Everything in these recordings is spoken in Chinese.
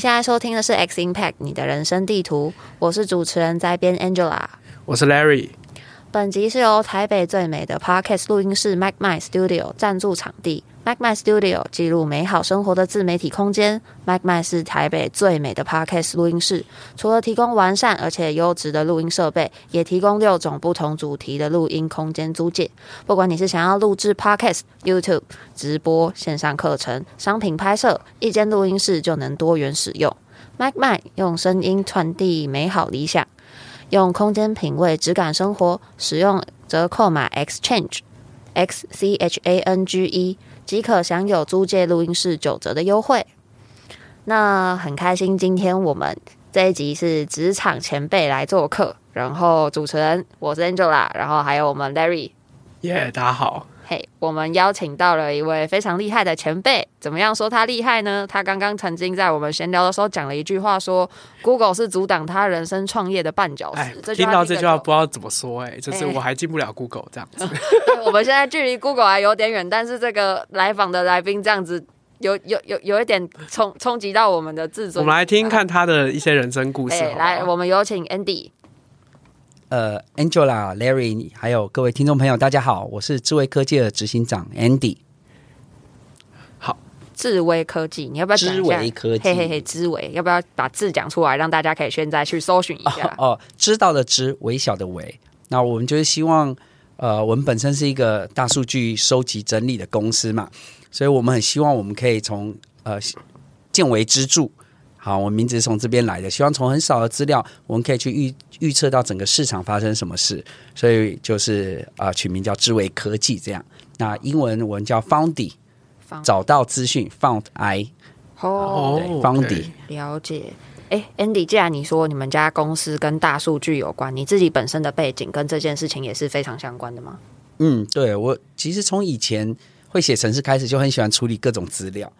你现在收听的是《X Impact》你的人生地图，我是主持人在编 Angela，我是 Larry。本集是由台北最美的 Podcast 录音室 MicMind Studio 赞助场地。MicMind Studio 记录美好生活的自媒体空间。MicMind 是台北最美的 Podcast 录音室，除了提供完善而且优质的录音设备，也提供六种不同主题的录音空间租借。不管你是想要录制 Podcast、YouTube 直播、线上课程、商品拍摄，一间录音室就能多元使用。MicMind 用声音传递美好理想，用空间品味质感生活。使用折扣码 Exchange X C H A N G E。即可享有租借录音室九折的优惠。那很开心，今天我们这一集是职场前辈来做客，然后主持人我是 Angela，然后还有我们 Larry。耶大家好。我们邀请到了一位非常厉害的前辈。怎么样说他厉害呢？他刚刚曾经在我们闲聊的时候讲了一句话说，说 Google 是阻挡他人生创业的绊脚石。哎，听到这句话不知道怎么说，哎，就是我还进不了 Google 这样子。哎、我们现在距离 Google 还有点远，但是这个来访的来宾这样子有有有有一点冲冲击到我们的自尊。我们来听看他的一些人生故事。哎、来，我们有请 Andy。呃，Angela、Larry，还有各位听众朋友，大家好，我是智慧科技的执行长 Andy。好，智威科技，你要不要讲一下？智威科技，嘿嘿嘿，智威，要不要把字讲出来，让大家可以现在去搜寻一下？哦，哦，知道的知，微小的微。那我们就是希望，呃，我们本身是一个大数据收集整理的公司嘛，所以我们很希望我们可以从呃见微知著。好，我名字是从这边来的，希望从很少的资料，我们可以去预预测到整个市场发生什么事，所以就是啊、呃，取名叫智慧科技这样。那英文我们叫 Foundy，找到资讯 Found I。哦，Foundy。了解。哎，Andy，既然你说你们家公司跟大数据有关，你自己本身的背景跟这件事情也是非常相关的吗？嗯，对，我其实从以前会写程式开始，就很喜欢处理各种资料。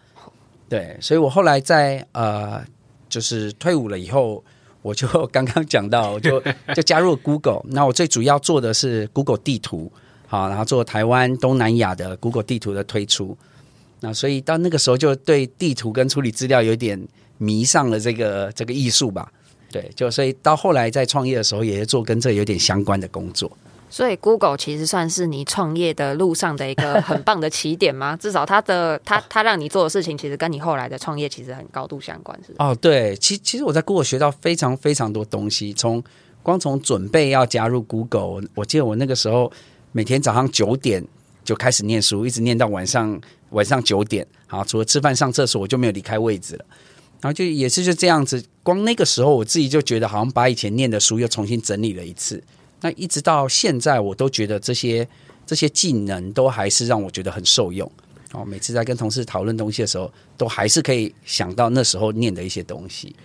对，所以我后来在呃，就是退伍了以后，我就 刚刚讲到，我就 就加入 Google。那我最主要做的是 Google 地图，好，然后做台湾、东南亚的 Google 地图的推出。那所以到那个时候，就对地图跟处理资料有点迷上了这个这个艺术吧。对，就所以到后来在创业的时候，也是做跟这有点相关的工作。所以，Google 其实算是你创业的路上的一个很棒的起点吗？至少它的它它让你做的事情，其实跟你后来的创业其实很高度相关，是哦，对，其其实我在 Google 学到非常非常多东西，从光从准备要加入 Google，我记得我那个时候每天早上九点就开始念书，一直念到晚上晚上九点，好，除了吃饭上厕所，我就没有离开位置了。然后就也是就这样子，光那个时候我自己就觉得好像把以前念的书又重新整理了一次。那一直到现在，我都觉得这些这些技能都还是让我觉得很受用。哦，每次在跟同事讨论东西的时候，都还是可以想到那时候念的一些东西。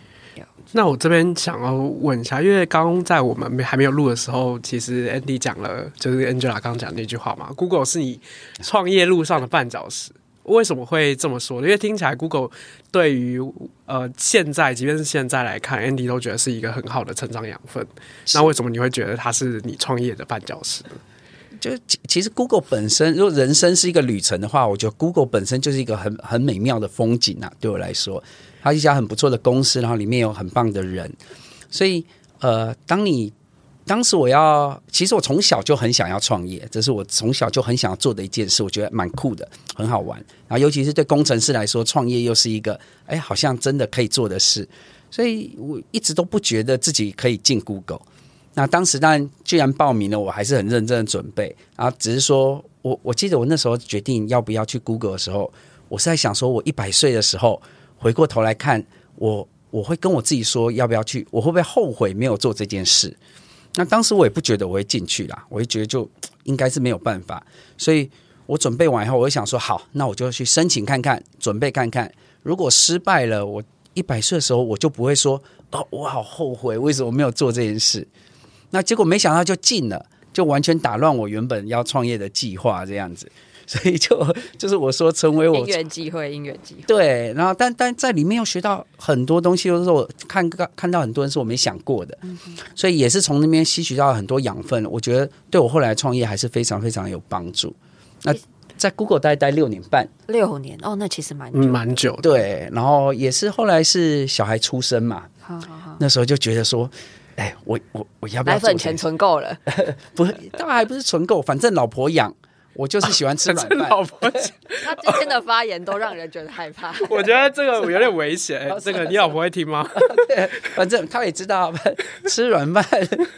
那我这边想要问一下，因为刚在我们还没有录的时候，其实 Andy 讲了，就是 Angela 刚讲那句话嘛，Google 是你创业路上的绊脚石。为什么会这么说呢？因为听起来 Google 对于呃现在，即便是现在来看，Andy 都觉得是一个很好的成长养分。那为什么你会觉得它是你创业的绊脚石呢？就其实 Google 本身，如果人生是一个旅程的话，我觉得 Google 本身就是一个很很美妙的风景啊。对我来说，它是一家很不错的公司，然后里面有很棒的人，所以呃，当你。当时我要，其实我从小就很想要创业，这是我从小就很想要做的一件事，我觉得蛮酷的，很好玩。然后尤其是对工程师来说，创业又是一个，哎，好像真的可以做的事，所以我一直都不觉得自己可以进 Google。那当时当然，既然报名了，我还是很认真的准备。然后只是说我，我记得我那时候决定要不要去 Google 的时候，我是在想说，我一百岁的时候回过头来看，我我会跟我自己说，要不要去？我会不会后悔没有做这件事？那当时我也不觉得我会进去啦，我就觉得就 应该是没有办法，所以我准备完以后，我就想说好，那我就去申请看看，准备看看。如果失败了，我一百岁的时候我就不会说哦，我好后悔，为什么没有做这件事？那结果没想到就进了，就完全打乱我原本要创业的计划，这样子。所以就就是我说成为我因缘机会，因缘机会对，然后但但在里面又学到很多东西，都是我看看到很多人是我没想过的，嗯、所以也是从那边吸取到很多养分。我觉得对我后来创业还是非常非常有帮助。那在 Google 待待六年半，六年哦，那其实蛮嗯蛮久的。对，然后也是后来是小孩出生嘛，好好好，那时候就觉得说，哎，我我我要不要奶粉钱存够了？不是，当然还不是存够，反正老婆养。我就是喜欢吃软 饭。老婆，他今天的发言都让人觉得害怕。我觉得这个有点危险。这个你老婆会听吗？对，反正他也知道吃软饭。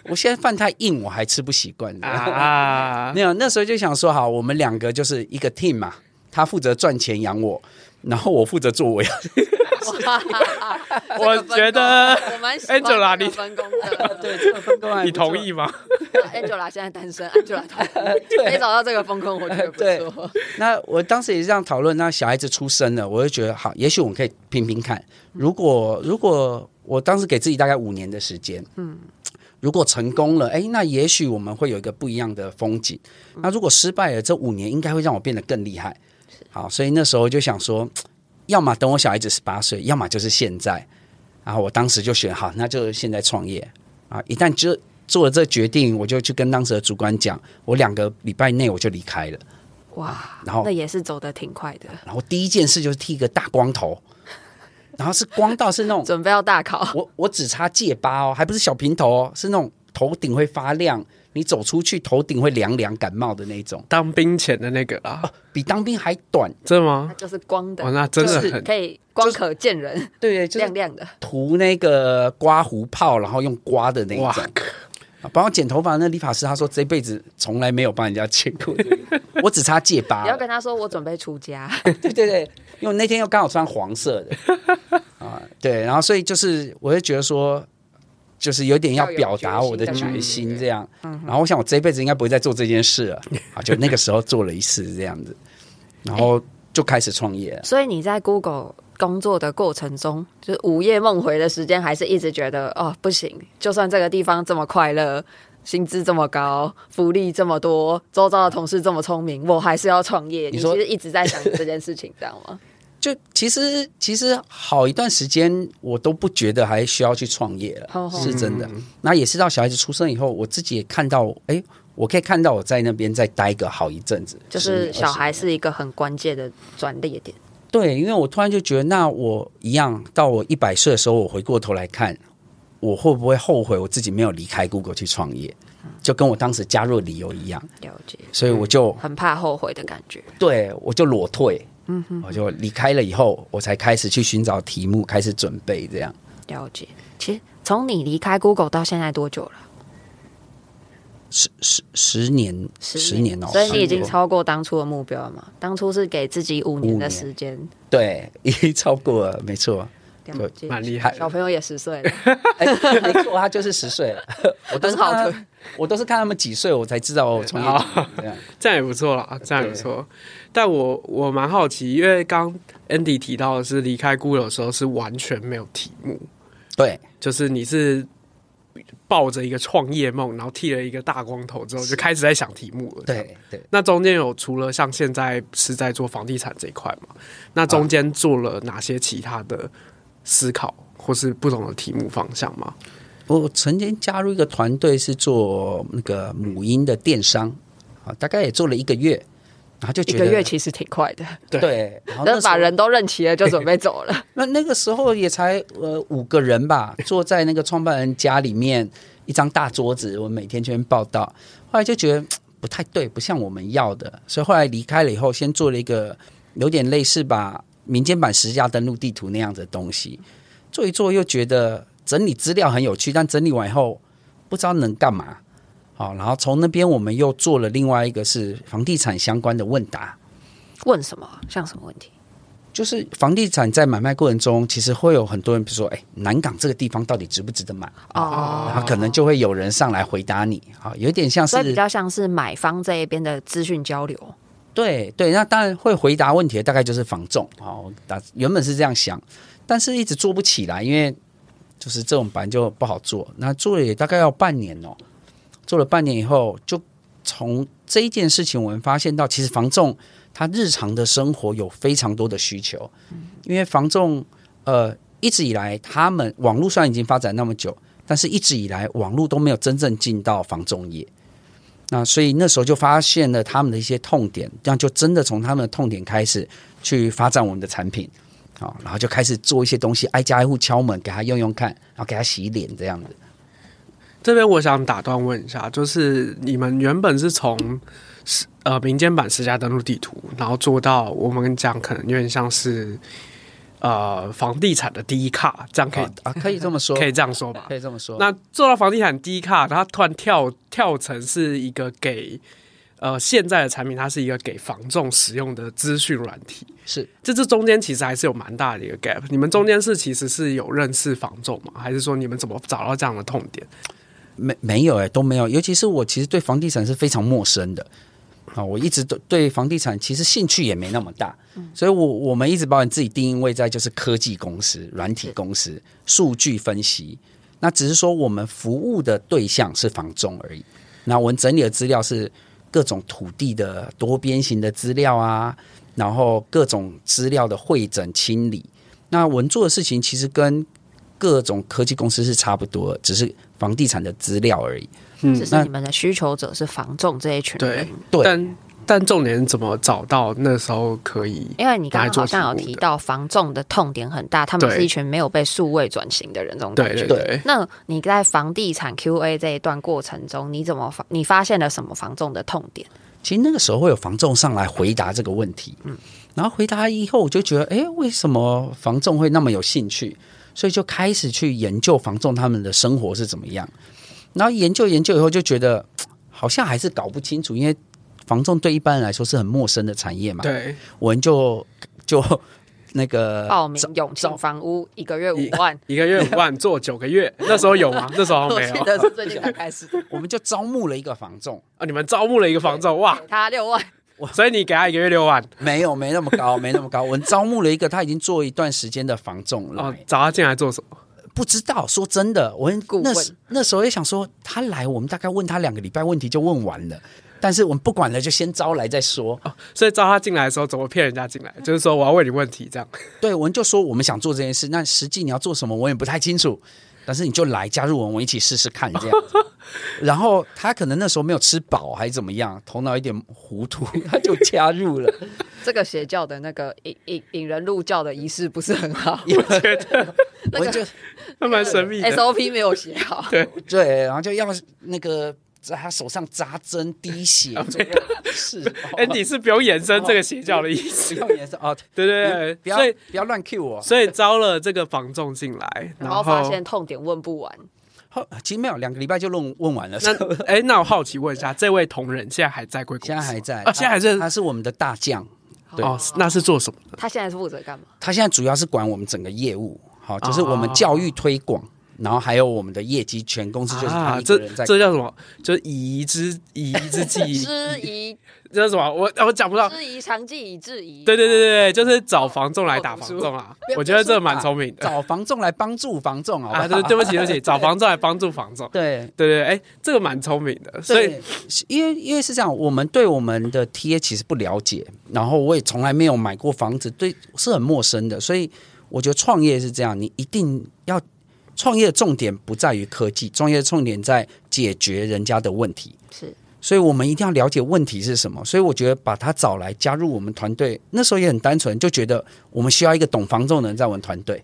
我现在饭太硬，我还吃不习惯啊。没有，那时候就想说，好，我们两个就是一个 team 嘛。他负责赚钱养我，然后我负责做我要。我觉得 Angela 你分工的，对这个分工，你同意吗？Angela 现在单身，Angela 同意，没找到这个分工，我觉得不错。那我当时也是这样讨论，那小孩子出生了，我就觉得好，也许我们可以拼拼看。如果如果我当时给自己大概五年的时间，嗯，如果成功了，哎，那也许我们会有一个不一样的风景。那如果失败了，这五年应该会让我变得更厉害。好，所以那时候就想说。要么等我小孩子十八岁，要么就是现在。然后我当时就选好，那就现在创业啊！一旦就做了这决定，我就去跟当时的主管讲，我两个礼拜内我就离开了。哇！然后那也是走的挺快的。然后第一件事就是剃一个大光头，然后是光到是那种准备要大考，我我只差戒疤哦，还不是小平头哦，是那种头顶会发亮。你走出去，头顶会凉凉，感冒的那种。当兵前的那个啊，哦、比当兵还短，真的吗？就是光的，哦、那真的很可以光可见人，就是、对，就是、亮亮的。涂那个刮胡泡，然后用刮的那种。帮我剪头发那理发师他说，这辈子从来没有帮人家剪过，我只差戒疤。你要跟他说，我准备出家。对对对，因为那天又刚好穿黄色的 啊，对，然后所以就是，我就觉得说。就是有点要表达我的决心，这样。然后我想，我这辈子应该不会再做这件事了。啊，就那个时候做了一次这样子，然后就开始创业。所以你在 Google 工作的过程中，就是午夜梦回的时间，还是一直觉得哦，不行，就算这个地方这么快乐，薪资这么高，福利这么多，周遭的同事这么聪明，我还是要创业。你其实一直在想这件事情，知道吗？就其实其实好一段时间，我都不觉得还需要去创业了，哦、是真的。嗯、那也是到小孩子出生以后，我自己也看到，哎，我可以看到我在那边再待个好一阵子。就是小孩是一个很关键的转捩点。对，因为我突然就觉得，那我一样到我一百岁的时候，我回过头来看，我会不会后悔我自己没有离开 Google 去创业？就跟我当时加入的理由一样。了解。所以我就很怕后悔的感觉。对，我就裸退。嗯哼，我就离开了以后，我才开始去寻找题目，开始准备这样。了解，其实从你离开 Google 到现在多久了？十十十年，十年哦。所以你已经超过当初的目标了嘛？当初是给自己五年的时间，对，已经超过了，没错。了解，蛮厉害。小朋友也十岁了，哎，没错，他就是十岁了。我都是看他，我都是看他们几岁，我才知道我从业。这样也不错啦，这样也不错。但我我蛮好奇，因为刚 Andy 提到的是离开 Google 的时候是完全没有题目，对，就是你是抱着一个创业梦，然后剃了一个大光头之后就开始在想题目了。对对，那中间有除了像现在是在做房地产这一块嘛？那中间做了哪些其他的思考，或是不同的题目方向吗？我曾经加入一个团队是做那个母婴的电商啊，大概也做了一个月。然后就觉得一个月其实挺快的，对，然后那把人都认齐了，就准备走了。那那个时候也才呃五个人吧，坐在那个创办人家里面一张大桌子，我每天去报道。后来就觉得不太对，不像我们要的，所以后来离开了以后，先做了一个有点类似吧民间版实价登录地图那样的东西，做一做又觉得整理资料很有趣，但整理完以后不知道能干嘛。好，然后从那边我们又做了另外一个是房地产相关的问答。问什么？像什么问题？就是房地产在买卖过程中，其实会有很多人，比如说，哎，南港这个地方到底值不值得买？哦，然后可能就会有人上来回答你。啊，有点像是比较像是买方这一边的资讯交流。对对，那当然会回答问题的大概就是房仲。好，原本是这样想，但是一直做不起来，因为就是这种班就不好做。那做了也大概要半年哦。做了半年以后，就从这一件事情，我们发现到，其实房仲他日常的生活有非常多的需求，因为房仲呃一直以来，他们网络虽然已经发展那么久，但是一直以来网络都没有真正进到房仲业。那所以那时候就发现了他们的一些痛点，这样就真的从他们的痛点开始去发展我们的产品，好，然后就开始做一些东西，挨家挨户敲门给他用用看，然后给他洗脸这样子。这边我想打断问一下，就是你们原本是从呃民间版私家登录地图，然后做到我们讲可能有点像是。呃，房地产的 Dcard，这样可以啊，啊，可以这么说，可以这样说吧，可以这么说。那做到房地产 Dcard，它突然跳跳成是一个给呃现在的产品，它是一个给房仲使用的资讯软体，是，这这中间其实还是有蛮大的一个 gap。你们中间是其实是有认识房仲吗？还是说你们怎么找到这样的痛点？没没有哎、欸，都没有。尤其是我其实对房地产是非常陌生的。啊，我一直都对房地产其实兴趣也没那么大，所以我我们一直把你自己定位在就是科技公司、软体公司、数据分析。那只是说我们服务的对象是房中而已。那我们整理的资料是各种土地的多边形的资料啊，然后各种资料的汇整清理。那我们做的事情其实跟各种科技公司是差不多，只是房地产的资料而已。嗯，只是你们的需求者是房仲这一群人，对，但但重点怎么找到那时候可以？因为你刚刚好像有提到房仲的痛点很大，他们是一群没有被数位转型的人，这种感觉。对对对。那你在房地产 QA 这一段过程中，你怎么发？你发现了什么房仲的痛点？其实那个时候会有房仲上来回答这个问题，嗯，然后回答以后，我就觉得，哎，为什么房仲会那么有兴趣？所以就开始去研究房仲他们的生活是怎么样。然后研究研究以后就觉得 好像还是搞不清楚，因为房仲对一般人来说是很陌生的产业嘛。对，我们就就 那个报名永庆房屋一个月五万，一个月五万做九个月，那时候有吗？那时候没有，那是最近才开始。我们就招募了一个房仲啊，你们招募了一个房仲哇，他六万，所以你给他一个月六万？没有，没那么高，没那么高。我们招募了一个他已经做一段时间的房仲了，找他进来做什么？不知道，说真的，我那时那时候也想说，他来，我们大概问他两个礼拜，问题就问完了。但是我们不管了，就先招来再说。哦，所以招他进来的时候，怎么骗人家进来？就是说我要问你问题，这样。对，我们就说我们想做这件事，那实际你要做什么，我也不太清楚。但是你就来加入我们，我们一起试试看这样。然后他可能那时候没有吃饱还是怎么样，头脑有点糊涂，他就加入了。这个邪教的那个引引引人入教的仪式不是很好，我觉得 那个就还蛮神秘的，SOP 没有写好。对对，然后就要那个。在他手上扎针滴血，是 Andy 是不用延伸这个邪教的意思，不用延伸哦，对对对，不要不要乱 Q 我，所以招了这个房仲进来，然后发现痛点问不完，其实没有两个礼拜就问问完了。那哎，那我好奇问一下，这位同仁现在还在贵？现在还在，现在还在他是我们的大将，哦，那是做什么？他现在是负责干嘛？他现在主要是管我们整个业务，好，就是我们教育推广。然后还有我们的业绩，全公司就是他一个人在、啊。这这叫什么？就是以夷之以夷之技。质疑。这叫什么？我我讲不到。知夷长技以制夷。对对对对对，就是找房仲来打房仲啊！我觉得这蛮聪明的。找房仲来帮助房仲啊！啊，对对不起对不起，找房仲来帮助房仲。对对对，哎，这个蛮聪明的。所以，因为因为是这样，我们对我们的 TA 其实不了解，然后我也从来没有买过房子，对，是很陌生的。所以我觉得创业是这样，你一定要。创业的重点不在于科技，创业的重点在解决人家的问题。是，所以我们一定要了解问题是什么。所以我觉得把他找来加入我们团队，那时候也很单纯，就觉得我们需要一个懂房仲的人在我们团队。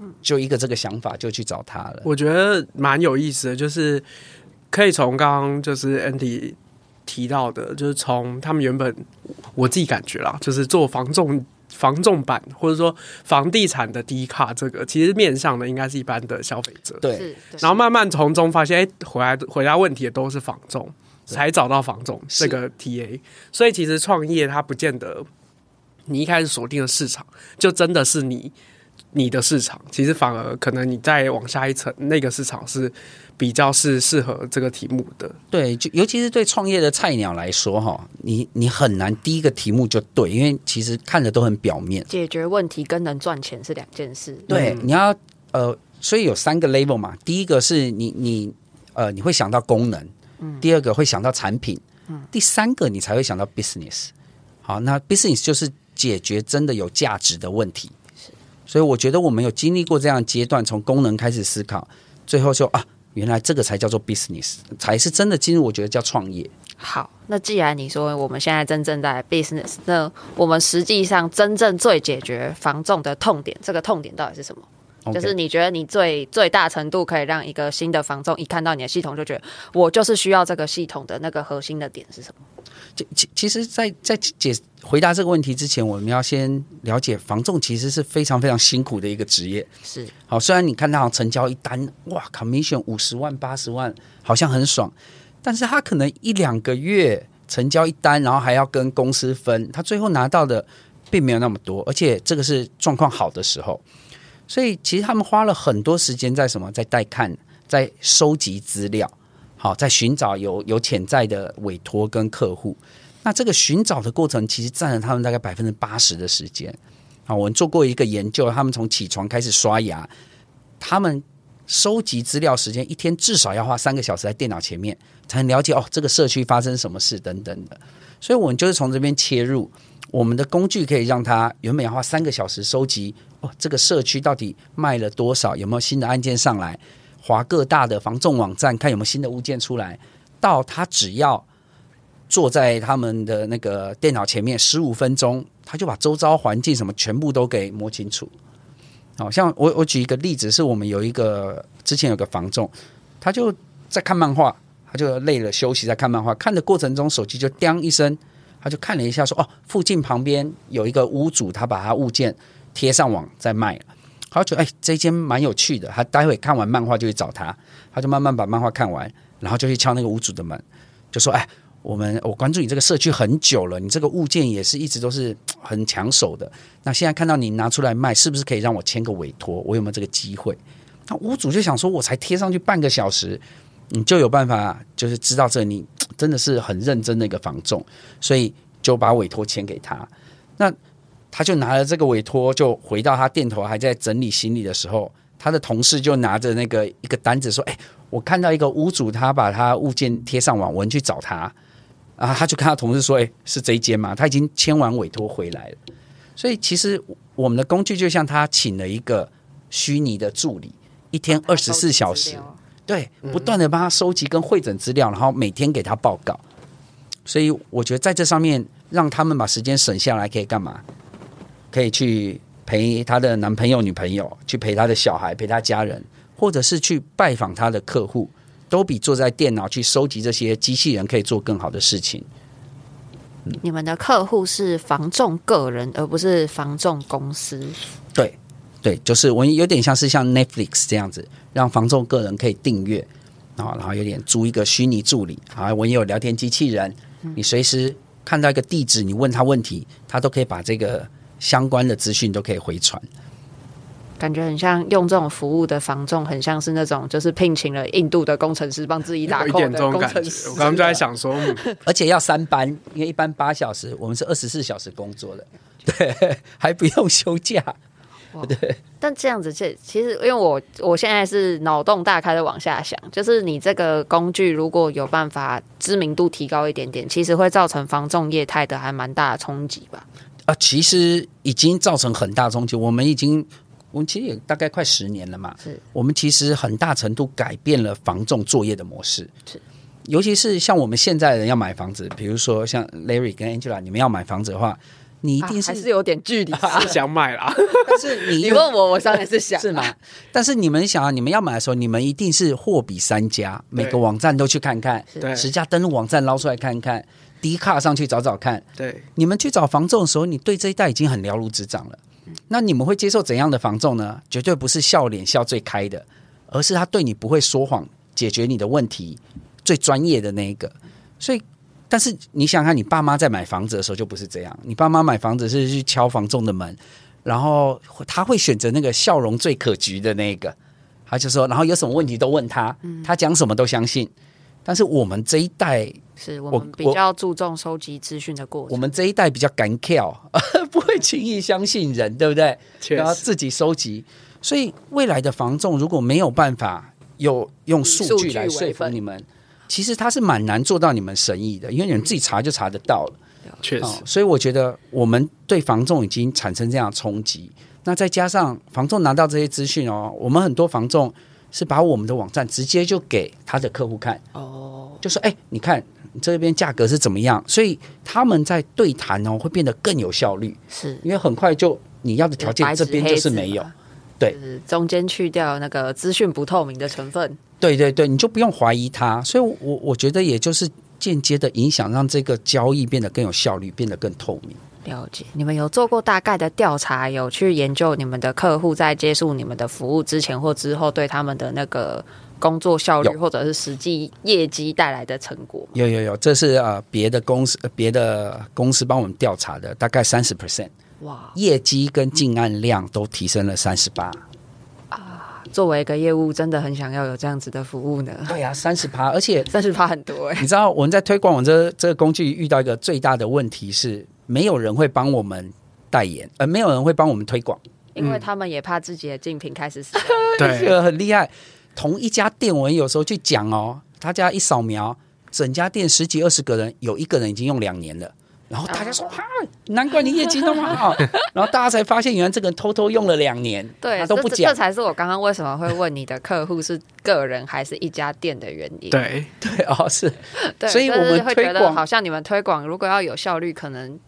嗯，就一个这个想法，就去找他了。我觉得蛮有意思的，就是可以从刚刚就是 Andy 提到的，就是从他们原本我自己感觉啦，就是做房仲。房仲版或者说房地产的 Dcard，这个其实面向的应该是一般的消费者，对。然后慢慢从中发现，哎，回来回答问题的都是房仲，才找到房仲这个 TA。所以其实创业它不见得你一开始锁定的市场就真的是你你的市场，其实反而可能你再往下一层，那个市场是。比较是适合这个题目的，对，就尤其是对创业的菜鸟来说，哈，你你很难第一个题目就对，因为其实看的都很表面。解决问题跟能赚钱是两件事。对，嗯、你要呃，所以有三个 level 嘛，第一个是你你呃你会想到功能，嗯，第二个会想到产品，嗯，第三个你才会想到 business。好，那 business 就是解决真的有价值的问题。是，所以我觉得我们有经历过这样的阶段，从功能开始思考，最后就啊。原来这个才叫做 business，才是真的进入。我觉得叫创业。好，那既然你说我们现在真正在 business，那我们实际上真正最解决房仲的痛点，这个痛点到底是什么.就是你觉得你最最大程度可以让一个新的房仲一看到你的系统就觉得我就是需要这个系统的那个核心的点是什么？其其实在，在在解回答这个问题之前，我们要先了解房仲其实是非常非常辛苦的一个职业。是，好，虽然你看到成交一单，哇，commission 五十万八十万，好像很爽，但是他可能一两个月成交一单，然后还要跟公司分，他最后拿到的并没有那么多，而且这个是状况好的时候，所以其实他们花了很多时间在什么，在带看，在收集资料。好，在寻找有有潜在的委托跟客户，那这个寻找的过程其实占了他们大概百分之八十的时间。啊，我们做过一个研究，他们从起床开始刷牙，他们收集资料时间一天至少要花三个小时在电脑前面，才能了解哦这个社区发生什么事等等的。所以，我们就是从这边切入，我们的工具可以让他原本要花三个小时收集哦这个社区到底卖了多少，有没有新的案件上来。划各大的房仲网站，看有没有新的物件出来。到他只要坐在他们的那个电脑前面十五分钟，他就把周遭环境什么全部都给摸清楚。好像我我举一个例子，是我们有一个之前有个房仲，他就在看漫画，他就累了休息在看漫画，看的过程中手机就叮一声，他就看了一下说哦，附近旁边有一个屋主，他把他物件贴上网在卖。他觉得哎，这间蛮有趣的。他待会看完漫画就去找他，他就慢慢把漫画看完，然后就去敲那个屋主的门，就说：“哎，我们我关注你这个社区很久了，你这个物件也是一直都是很抢手的。那现在看到你拿出来卖，是不是可以让我签个委托？我有没有这个机会？”那屋主就想说：“我才贴上去半个小时，你就有办法，就是知道这你真的是很认真的一个房仲，所以就把委托签给他。”那他就拿了这个委托，就回到他店头，还在整理行李的时候，他的同事就拿着那个一个单子说：“哎，我看到一个屋主，他把他物件贴上网，我们去找他。”啊，他就跟他同事说：“哎，是这一间吗？他已经签完委托回来了。”所以其实我们的工具就像他请了一个虚拟的助理，一天 二十四小时，对，不断的帮他收集跟会诊资料，然后每天给他报告。所以我觉得在这上面让他们把时间省下来，可以干嘛？可以去陪她的男朋友、女朋友，去陪她的小孩、陪她家人，或者是去拜访她的客户，都比坐在电脑去收集这些机器人可以做更好的事情。嗯、你们的客户是房仲个人，而不是房仲公司。对，对，就是我有点像是像 Netflix 这样子，让房仲个人可以订阅啊，然后有点租一个虚拟助理啊，我也有聊天机器人，你随时看到一个地址，你问他问题，他都可以把这个。相关的资讯都可以回传，感觉很像用这种服务的房仲，很像是那种就是聘请了印度的工程师帮自己打 code 的工程师。我刚刚就在想说，而且要三班，因为一般八小时，我们是二十四小时工作的，对，还不用休假。对，但这样子，这其实因为我我现在是脑洞大开的往下想，就是你这个工具如果有办法知名度提高一点点，其实会造成房仲业态的还蛮大的冲击吧。啊，其实已经造成很大冲击。我们已经，我们其实也大概快十年了嘛。是，我们其实很大程度改变了房仲作业的模式。是，尤其是像我们现在人要买房子，比如说像 Larry 跟 Angela，你们要买房子的话，你一定是、啊、还是有点距离，是想买啦。但是你 你问我，我当然是想，是吗？但是你们想啊，你们要买的时候，你们一定是货比三家，每个网站都去看看，对，十家登录网站捞出来看看。迪卡上去找找看，对，你们去找房仲的时候，你对这一代已经很了如指掌了。那你们会接受怎样的房仲呢？绝对不是笑脸笑最开的，而是他对你不会说谎，解决你的问题最专业的那一个。所以，但是你想看，你爸妈在买房子的时候就不是这样。你爸妈买房子是去敲房仲的门，然后他会选择那个笑容最可掬的那个，他就说，然后有什么问题都问他，他讲什么都相信。但是我们这一代。是我们比较注重收集资讯的过程。我们这一代比较敢跳，不会轻易相信人，对不对？然后自己收集。所以未来的房仲如果没有办法有用数据来说服你们，其实他是蛮难做到你们生意的，因为你们自己查就查得到了。确实，哦，所以我觉得我们对房仲已经产生这样的冲击。那再加上房仲拿到这些资讯哦，我们很多房仲是把我们的网站直接就给他的客户看，哦，就说：“哎，你看这边价格是怎么样？”所以他们在对谈哦，会变得更有效率，是因为很快就你要的条件这边就是没有，对，中间去掉那个资讯不透明的成分。对对对，你就不用怀疑他。所以，我我觉得也就是间接的影响，让这个交易变得更有效率，变得更透明。了解，你们有做过大概的调查，有去研究你们的客户在接触你们的服务之前或之后，对他们的那个工作效率或者是实际业绩带来的成果？有有有，这是呃别的公司别的公司帮我们调查的，大概三十 percent，哇，业绩跟进案量都提升了三十八啊！作为一个业务，真的很想要有这样子的服务呢。对呀、啊，三十趴，而且三十趴很多哎。你知道我们在推广我们这这个工具遇到一个最大的问题是。没有人会帮我们代言，呃，没有人会帮我们推广，因为他们也怕自己的竞品开始死。对，这个很厉害。同一家店，我们有时候去讲哦，他家一扫描，整家店十几二十个人，有一个人已经用两年了。然后大家说：“哈，难怪你业绩那么好。”然后大家才发现，原来这个人偷偷用了两年，对，他都不讲。这才是我刚刚为什么会问你的客户是个人还是一家店的原因。对对哦，是。对，所以我们会觉得好像你们推广如果要有效率，可能。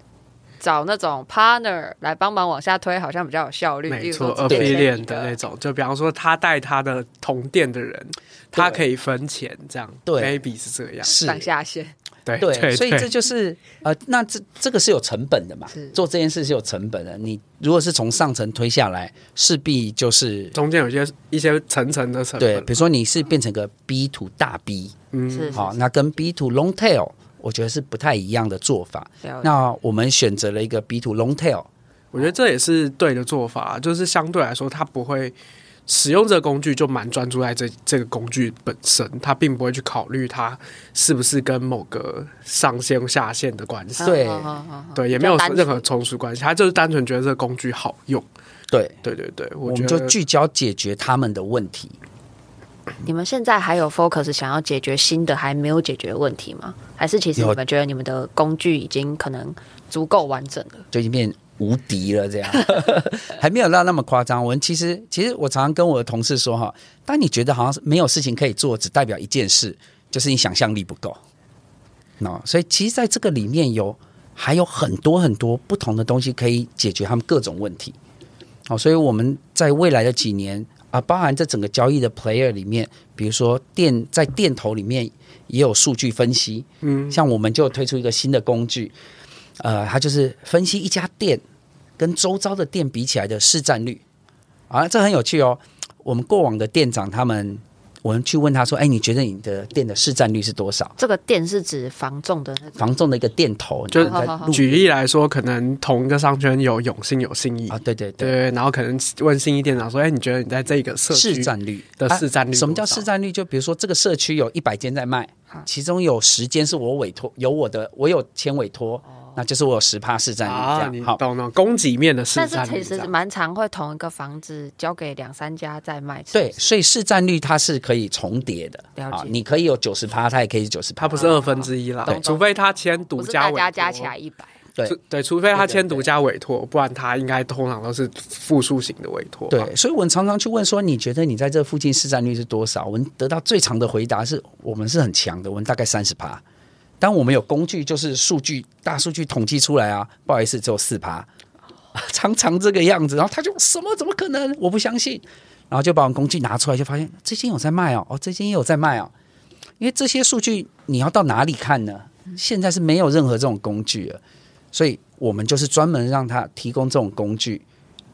找那种 partner 来帮忙往下推，好像比较有效率。没错，affiliate 的那种，就比方说他带他的同店的人，他可以分钱，这样。对，maybe 是这个样上下线。对对，所以这就是呃，那这这个是有成本的嘛？做这件事是有成本的。你如果是从上层推下来，势必就是中间有些一些层层的成本。对，比如说你是变成个 B to 大 B，嗯，好，那跟 B to long tail。我觉得是不太一样的做法。那我们选择了一个 B to long tail，我觉得这也是对的做法。就是相对来说，它不会使用这个工具就蛮专注在这这个工具本身，它并不会去考虑它是不是跟某个上线下线的关系。对对，也没有任何从属关系，它就是单纯觉得这个工具好用。对对对对，我们就聚焦解决他们的问题。你们现在还有 focus 想要解决新的还没有解决的问题吗？还是其实你们觉得你们的工具已经可能足够完整了，就已经变无敌了？这样 还没有到那么夸张。我们其实其实我常常跟我的同事说哈，当你觉得好像是没有事情可以做，只代表一件事，就是你想象力不够。那所以其实在这个里面有还有很多很多不同的东西可以解决他们各种问题。好，所以我们在未来的几年。啊，包含这整个交易的 player 里面，比如说店在店头里面也有数据分析，嗯，像我们就推出一个新的工具，呃，它就是分析一家店跟周遭的店比起来的市占率，啊，这很有趣哦。我们过往的店长他们。我们去问他说：“哎，你觉得你的店的市占率是多少？”这个店是指房仲的那房仲的一个店头。就举例来说，可能同一个商圈有永兴有信义啊，对对对，然后可能问信义店长说：“哎，你觉得你在这个社区市占率的市占率？什么叫市占率？就比如说这个社区有一百间在卖，其中有十间是我委托，有我的，我有签委托。”那就是我有十趴市占率这样，好，懂了。供给面的市占率，但是其实蛮常会同一个房子交给两三家在卖。对，所以市占率它是可以重叠的。了解，你可以有九十趴，它也可以是九十趴，它不是二分之一啦。对，除非他签独家委托，加起来一百。对对，除非他签独家委托，不然他应该通常都是复数型的委托。对，所以我们常常去问说，你觉得你在这附近市占率是多少？我们得到最长的回答是我们是很强的，我们大概三十趴。当我们有工具，就是数据大数据统计出来啊，不好意思，只有四趴，常常这个样子。然后他就什么怎么可能？我不相信。然后就把我们工具拿出来，就发现这间有在卖哦，哦，这间也有在卖哦。因为这些数据你要到哪里看呢？现在是没有任何这种工具了，所以我们就是专门让他提供这种工具，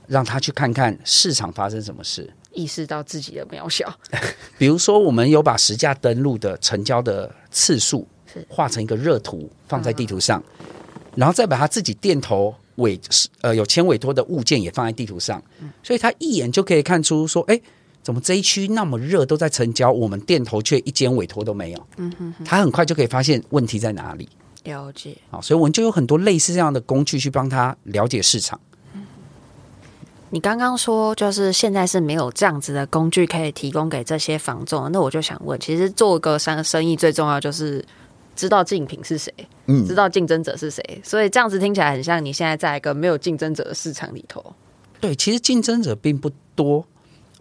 让他去看看市场发生什么事，意识到自己的渺小。比如说，我们有把实价登录的成交的次数。画成一个热图放在地图上，然后再把他自己店头委呃有签委托的物件也放在地图上，所以他一眼就可以看出说，哎，怎么这一区那么热都在成交，我们店头却一间委托都没有。嗯哼，他很快就可以发现问题在哪里。了解。好，所以我们就有很多类似这样的工具去帮他了解市场。你刚刚说就是现在是没有这样子的工具可以提供给这些房仲，那我就想问，其实做个商生意最重要就是。知道竞品是谁，嗯，知道竞争者是谁，所以这样子听起来很像你现在在一个没有竞争者的市场里头。对，其实竞争者并不多，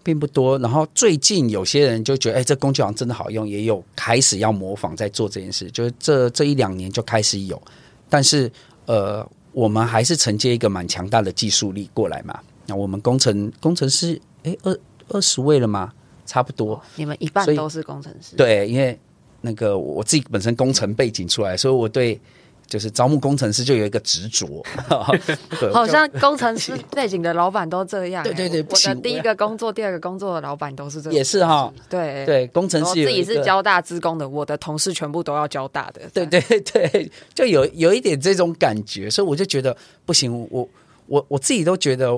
并不多。然后最近有些人就觉得，哎，这工具好像真的好用，也有开始要模仿在做这件事。就是这这一两年就开始有，但是呃，我们还是承接一个蛮强大的技术力过来嘛。那我们工程工程师，哎，二二十位了吗？差不多。你们一半都是工程师？对，因为那个我自己本身工程背景出来，所以我对。就是招募工程师就有一个执着，好像工程师背景的老板都这样。对对对，我的第一个工作、第二个工作的老板都是这样。也是哈，对对，工程师自己是交大职工的，我的同事全部都要交大的。对对对，就有有一点这种感觉，所以我就觉得不行，我我我自己都觉得，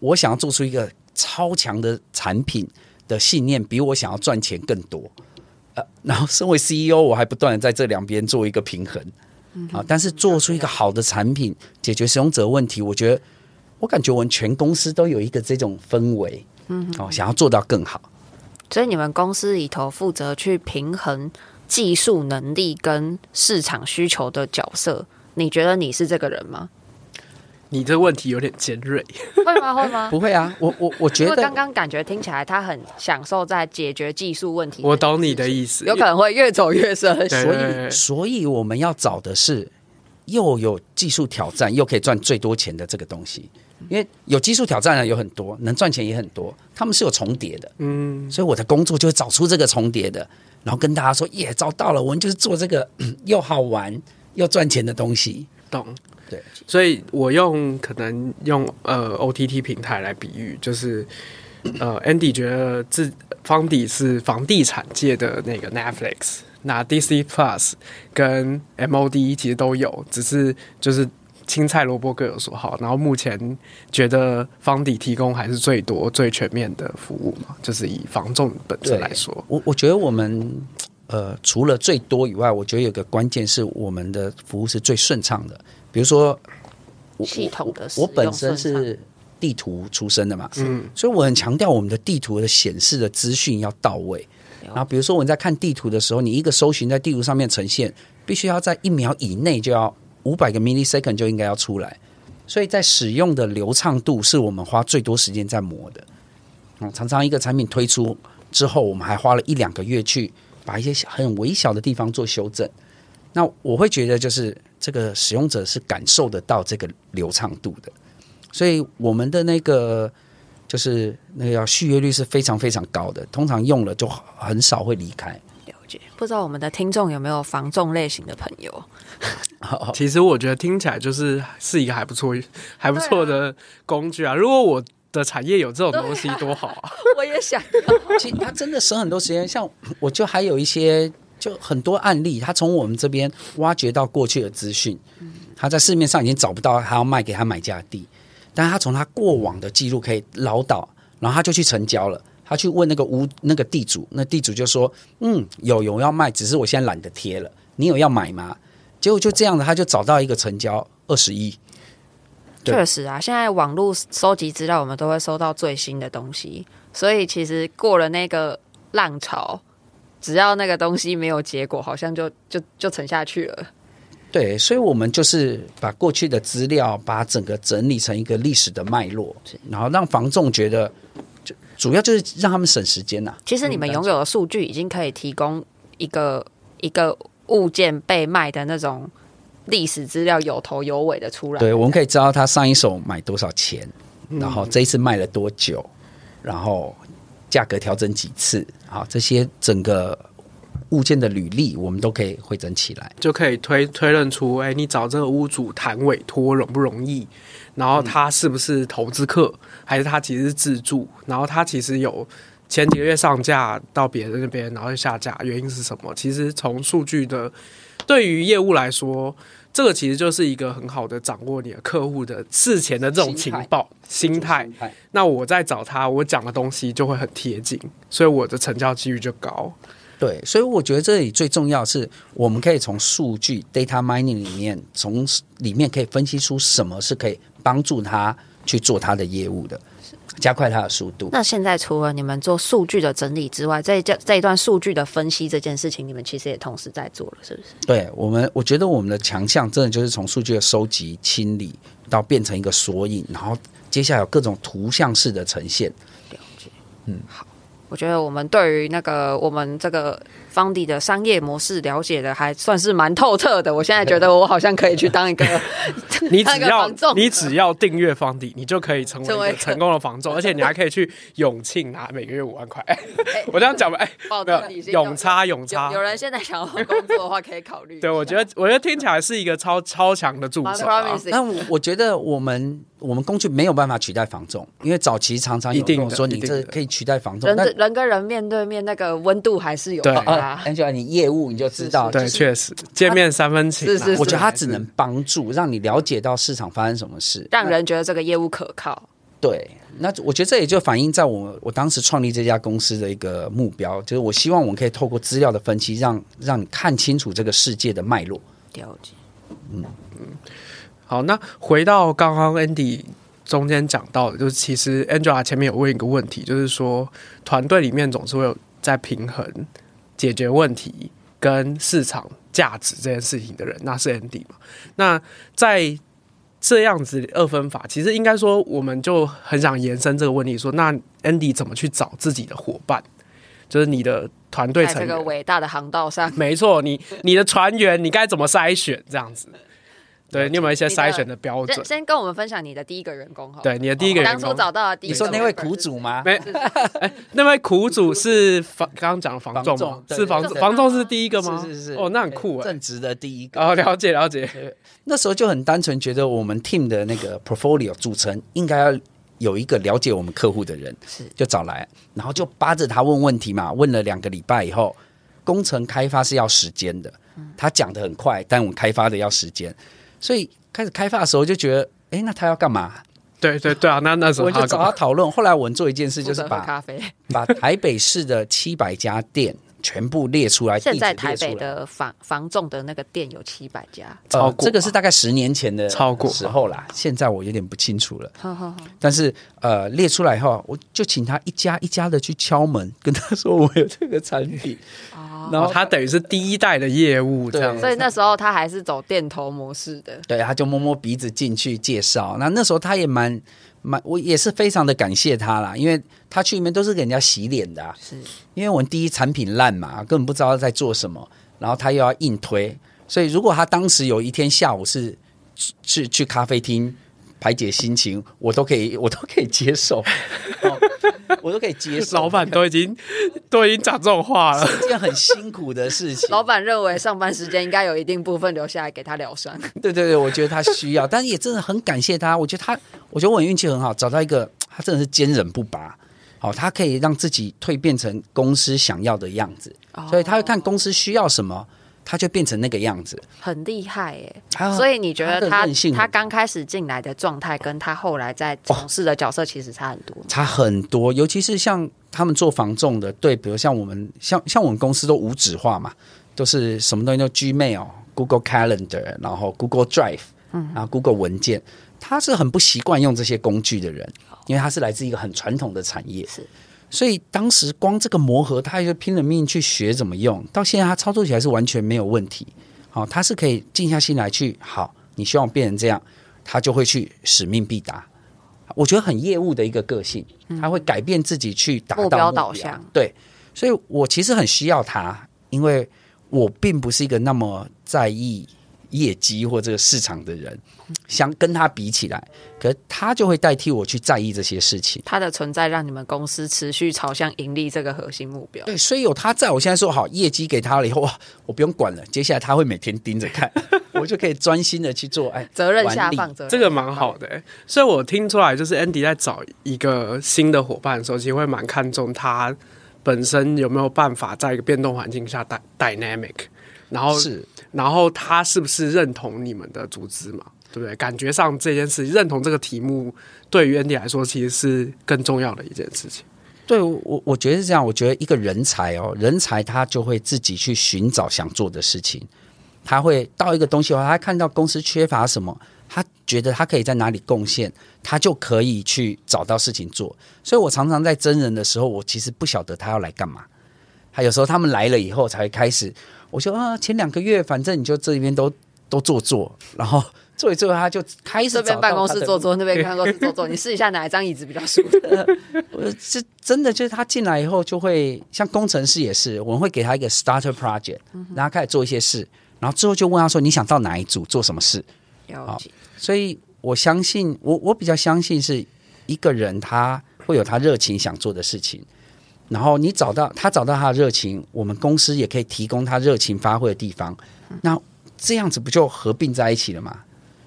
我想要做出一个超强的产品的信念，比我想要赚钱更多。呃，然后身为 CEO，我还不断的在这两边做一个平衡。啊！但是做出一个好的产品，解决使用者问题，我觉得我感觉我们全公司都有一个这种氛围，嗯，哦，想要做到更好。所以你们公司里头负责去平衡技术能力跟市场需求的角色，你觉得你是这个人吗？你这问题有点尖锐，会吗？会吗？不会啊，我我我觉得刚刚感觉听起来他很享受在解决技术问题。我懂你的意思，有可能会越走越深。所以，所以我们要找的是又有技术挑战又可以赚最多钱的这个东西。因为有技术挑战的有很多，能赚钱也很多，他们是有重叠的。嗯，所以我的工作就会找出这个重叠的，然后跟大家说：“耶，找到了！我们就是做这个 又好玩又赚钱的东西。”懂。对，所以我用可能用呃 OTT 平台来比喻，就是呃 Andy 觉得自方迪是房地产界的那个 Netflix，那 DC Plus 跟 MOD 其实都有，只是就是青菜萝卜各有所好。然后目前觉得方迪提供还是最多最全面的服务嘛，就是以房仲本身来说，我我觉得我们呃除了最多以外，我觉得有个关键是我们的服务是最顺畅的。比如说，系统的我，我本身是地图出身的嘛，嗯，所以我很强调我们的地图的显示的资讯要到位。然后，比如说我们在看地图的时候，你一个搜寻在地图上面呈现，必须要在一秒以内就要五百个 millisecond 就应该要出来。所以在使用的流畅度是我们花最多时间在磨的。嗯，常常一个产品推出之后，我们还花了一两个月去把一些很微小的地方做修正。那我会觉得就是。这个使用者是感受得到这个流畅度的，所以我们的那个就是那个要续约率是非常非常高的，通常用了就很少会离开。了解，不知道我们的听众有没有防重类型的朋友？其实我觉得听起来就是是一个还不错、还不错的工具啊！如果我的产业有这种东西，多好啊！我也想要。其实它真的省很多时间，像我就还有一些。就很多案例，他从我们这边挖掘到过去的资讯，他在市面上已经找不到他要卖给他买家的地，但他从他过往的记录可以捞到，然后他就去成交了。他去问那个屋那个地主，那地主就说：“嗯，有有要卖，只是我现在懒得贴了。你有要买吗？”结果就这样的，他就找到一个成交二十一。确实啊，现在网络收集资料，我们都会收到最新的东西，所以其实过了那个浪潮。只要那个东西没有结果，好像就就就沉下去了。对，所以我们就是把过去的资料，把整个整理成一个历史的脉络，然后让房仲觉得，就主要就是让他们省时间呐、啊。其实你们拥有的数据已经可以提供一个一个物件被卖的那种历史资料，有头有尾的出来。对，我们可以知道他上一手买多少钱，然后这一次卖了多久，然后。价格调整几次？好，这些整个物件的履历，我们都可以汇整起来，就可以推推论出，哎，你找这个屋主谈委托容不容易？然后他是不是投资客，还是他其实是自住？然后他其实有前几个月上架到别人那边，然后下架，原因是什么？其实从数据的对于业务来说。这个其实就是一个很好的掌握你的客户的事前的这种情报心态。那我在找他，我讲的东西就会很贴近，所以我的成交几率就高。对，所以我觉得这里最重要是我们可以从数据 data mining 里面，从里面可以分析出什么是可以帮助他去做他的业务的。加快它的速度。那现在除了你们做数据的整理之外，这这这一段数据的分析这件事情，你们其实也同时在做了，是不是？对我们，我觉得我们的强项真的就是从数据的收集、清理到变成一个索引，然后接下来有各种图像式的呈现。了解。嗯，好。我觉得我们对于那个我们这个 Foundy 的商业模式了解的还算是蛮透彻的。我现在觉得我好像可以去当一个，你只要你只要订阅 Foundy，你就可以成为成功的房仲，而且你还可以去永庆拿每个月五万块。欸、我这样讲吧，哎、欸，永差永差有，人现在想要工作的话，可以考虑。对，我觉得我觉得听起来是一个超超强的助手、啊。那我我觉得我们。我们工具没有办法取代房仲，因为早期常常有人说你这可以取代房仲，人人跟人面对面那个温度还是有的。对啊，Angela，你业务你就知道，对，确实见面三分情。是是，我觉得他只能帮助让你了解到市场发生什么事，让人觉得这个业务可靠。对，那我觉得这也就反映在我我当时创立这家公司的一个目标，就是我希望我们可以透过资料的分析，让让你看清楚这个世界的脉络。了解，嗯嗯。好，那回到刚刚 Andy 中间讲到的，就是其实 Angela 前面有问一个问题，就是说团队里面总是会有在平衡解决问题跟市场价值这件事情的人，那是 Andy 嘛？那在这样子二分法，其实应该说我们就很想延伸这个问题，说那 Andy 怎么去找自己的伙伴？就是你的团队成员，在这个伟大的航道上，没错，你你的船员你该怎么筛选这样子？对，你有没有一些筛选的标准？先跟我们分享你的第一个员工哈。对，你的第一个员工，当初找到的第一个，你说那位苦主吗？没，哎，那位苦主是房，刚刚讲的房仲吗？是房仲，房仲是第一个吗？是是是。哦，那很酷哎，正直的第一个。哦，了解了解。那时候就很单纯，觉得我们 team 的那个 portfolio 组成应该要有一个了解我们客户的人，是就找来，然后就扒着他问问题嘛。问了两个礼拜以后，工程开发是要时间的，他讲的很快，但我们开发的要时间，所以。开始开发的时候就觉得，哎，那他要干嘛？对对对啊，那那时候我就找他讨论。后来我们做一件事，就是把咖啡，把台北市的七百家店。全部列出来。现在台北的房房仲的那个店有七百家，超过、呃、这个是大概十年前的超过时候啦。现在我有点不清楚了。好好好但是呃，列出来以后，我就请他一家一家的去敲门，跟他说 我有这个产品。哦，然后他等于是第一代的业务这样，所以那时候他还是走店头模式的。对，他就摸摸鼻子进去介绍。那那时候他也蛮。我也是非常的感谢他啦，因为他去里面都是给人家洗脸的，啊，是因为我们第一产品烂嘛，根本不知道在做什么，然后他又要硬推，所以如果他当时有一天下午是去去咖啡厅排解心情，我都可以，我都可以接受。哦我都可以接受，老板都已经都已经讲这种话了，是一件很辛苦的事情。老板认为上班时间应该有一定部分留下来给他疗伤。对对对，我觉得他需要，但是也真的很感谢他。我觉得他，我觉得我运气很好，找到一个他真的是坚韧不拔。好，他可以让自己蜕变成公司想要的样子，所以他会看公司需要什么。他就变成那个样子，很厉害耶！所以你觉得他他，他刚开始进来的状态，跟他后来在从事的角色其实差很多，差很多。尤其是像他们做防重的，对，比如像我们，像像我们公司都无纸化嘛，都是什么东西都 Gmail、Google Calendar，然后 Google Drive，嗯，然后 Google 文件，他是很不习惯用这些工具的人，因为他是来自一个很传统的产业，是。所以当时光这个磨合，他就拼了命去学怎么用，到现在他操作起来是完全没有问题。好，他是可以静下心来去，好，你希望变成这样，他就会去使命必达。我觉得很业务的一个个性，他会改变自己去达到目标，目标导向。对，所以我其实很需要他，因为我并不是一个那么在意。业绩或这个市场的人，想跟他比起来，可是他就会代替我去在意这些事情。他的存在让你们公司持续朝向盈利这个核心目标。对，所以有他在，我现在说好业绩给他了以后，哇，我不用管了，接下来他会每天盯着看，我就可以专心的去做。哎，责任下放，责任这个蛮好的。所以我听出来，就是 Andy 在找一个新的伙伴的时候，其实会蛮看重他本身有没有办法在一个变动环境下 dynamic，然后是。然后他是不是认同你们的组织嘛？对不对？感觉上这件事认同这个题目，对于 Andy 来说，其实是更重要的一件事情。对我，我觉得是这样。我觉得一个人才哦，人才他就会自己去寻找想做的事情。他会到一个东西的话，他看到公司缺乏什么，他觉得他可以在哪里贡献，他就可以去找到事情做。所以我常常在真人的时候，我其实不晓得他要来干嘛。他有时候他们来了以后才会开始。我说啊，前两个月反正你就这边都都做做，然后做一做，他就开始这边办公室坐坐，那边办公室坐坐，你试一下哪一张椅子比较舒服。我这真的就是他进来以后，就会像工程师也是，我们会给他一个 starter project，然后开始做一些事，然后之后就问他说：“你想到哪一组做什么事？”好，所以我相信，我我比较相信是一个人他会有他热情想做的事情，然后你找到他找到他的热情，我们公司也可以提供他热情发挥的地方，那这样子不就合并在一起了吗？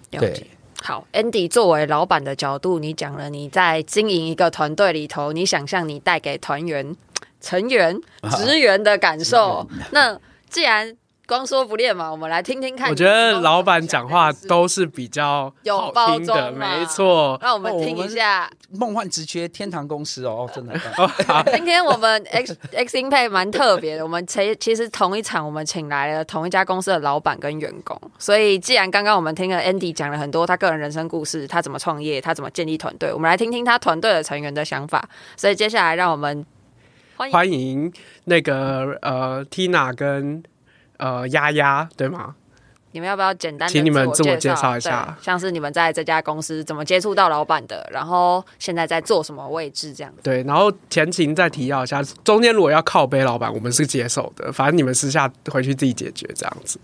对，好，Andy，作为老板的角度，你讲了你在经营一个团队里头，你想象你带给团员、成员、职员的感受。啊、那既然光说不练嘛，我们来听听看。我觉得老板讲话都是比较有包装，没错。让我们听一下《梦幻职缺天堂公司》哦，真的。今天我们 X X Impact 蛮特别的，我们其其实同一场我们请来了同一家公司的老板跟员工。所以既然刚刚我们听了 Andy 讲了很多他个人人生故事，他怎么创业，他怎么建立团队，我们来听听他团队的成员的想法。所以接下来让我们欢迎，欢迎那个呃 Tina 跟。呃，丫丫对吗？你们要不要简单请你们自我介绍一下？像是你们在这家公司怎么接触到老板的，然后现在在做什么位置这样？对，然后前情再提要一下，中间如果要靠背老板，我们是接受的，反正你们私下回去自己解决这样子。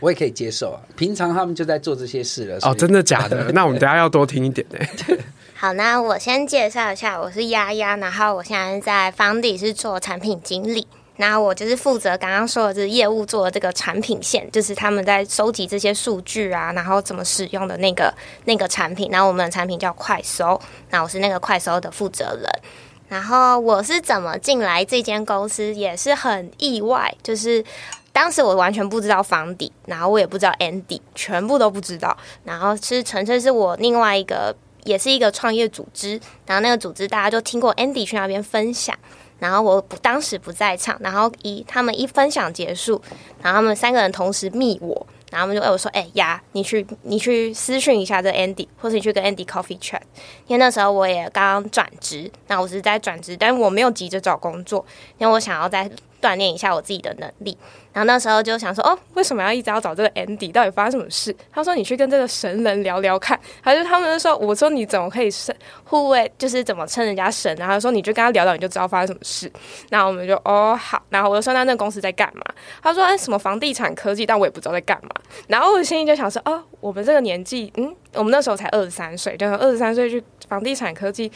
我也可以接受啊，平常他们就在做这些事了。哦，真的假的？那我们等下要多听一点呢。好，那我先介绍一下，我是丫丫，然后我现在在方迪是做产品经理。那我就是负责刚刚说的，就是业务做的这个产品线，就是他们在收集这些数据啊，然后怎么使用的那个那个产品。然后我们的产品叫快搜，那我是那个快搜的负责人。然后我是怎么进来这间公司，也是很意外，就是当时我完全不知道房底，然后我也不知道 Andy，全部都不知道。然后是纯粹是我另外一个，也是一个创业组织，然后那个组织大家就听过 Andy 去那边分享。然后我不当时不在场，然后一他们一分享结束，然后他们三个人同时密我，然后他们就哎我说哎呀，你去你去私讯一下这 Andy，或者你去跟 Andy coffee chat，因为那时候我也刚刚转职，那我只是在转职，但是我没有急着找工作，因为我想要在锻炼一下我自己的能力。然后那时候就想说，哦，为什么要一直要找这个 Andy？到底发生什么事？他说你去跟这个神人聊聊看。还是他们就说，我说你怎么可以神护卫？就是怎么称人家神？然后说你就跟他聊聊，你就知道发生什么事。然后我们就哦好。然后我就说那那个公司在干嘛？他说哎什么房地产科技，但我也不知道在干嘛。然后我心里就想说，哦，我们这个年纪，嗯，我们那时候才二十三岁，就二十三岁去房地产科技。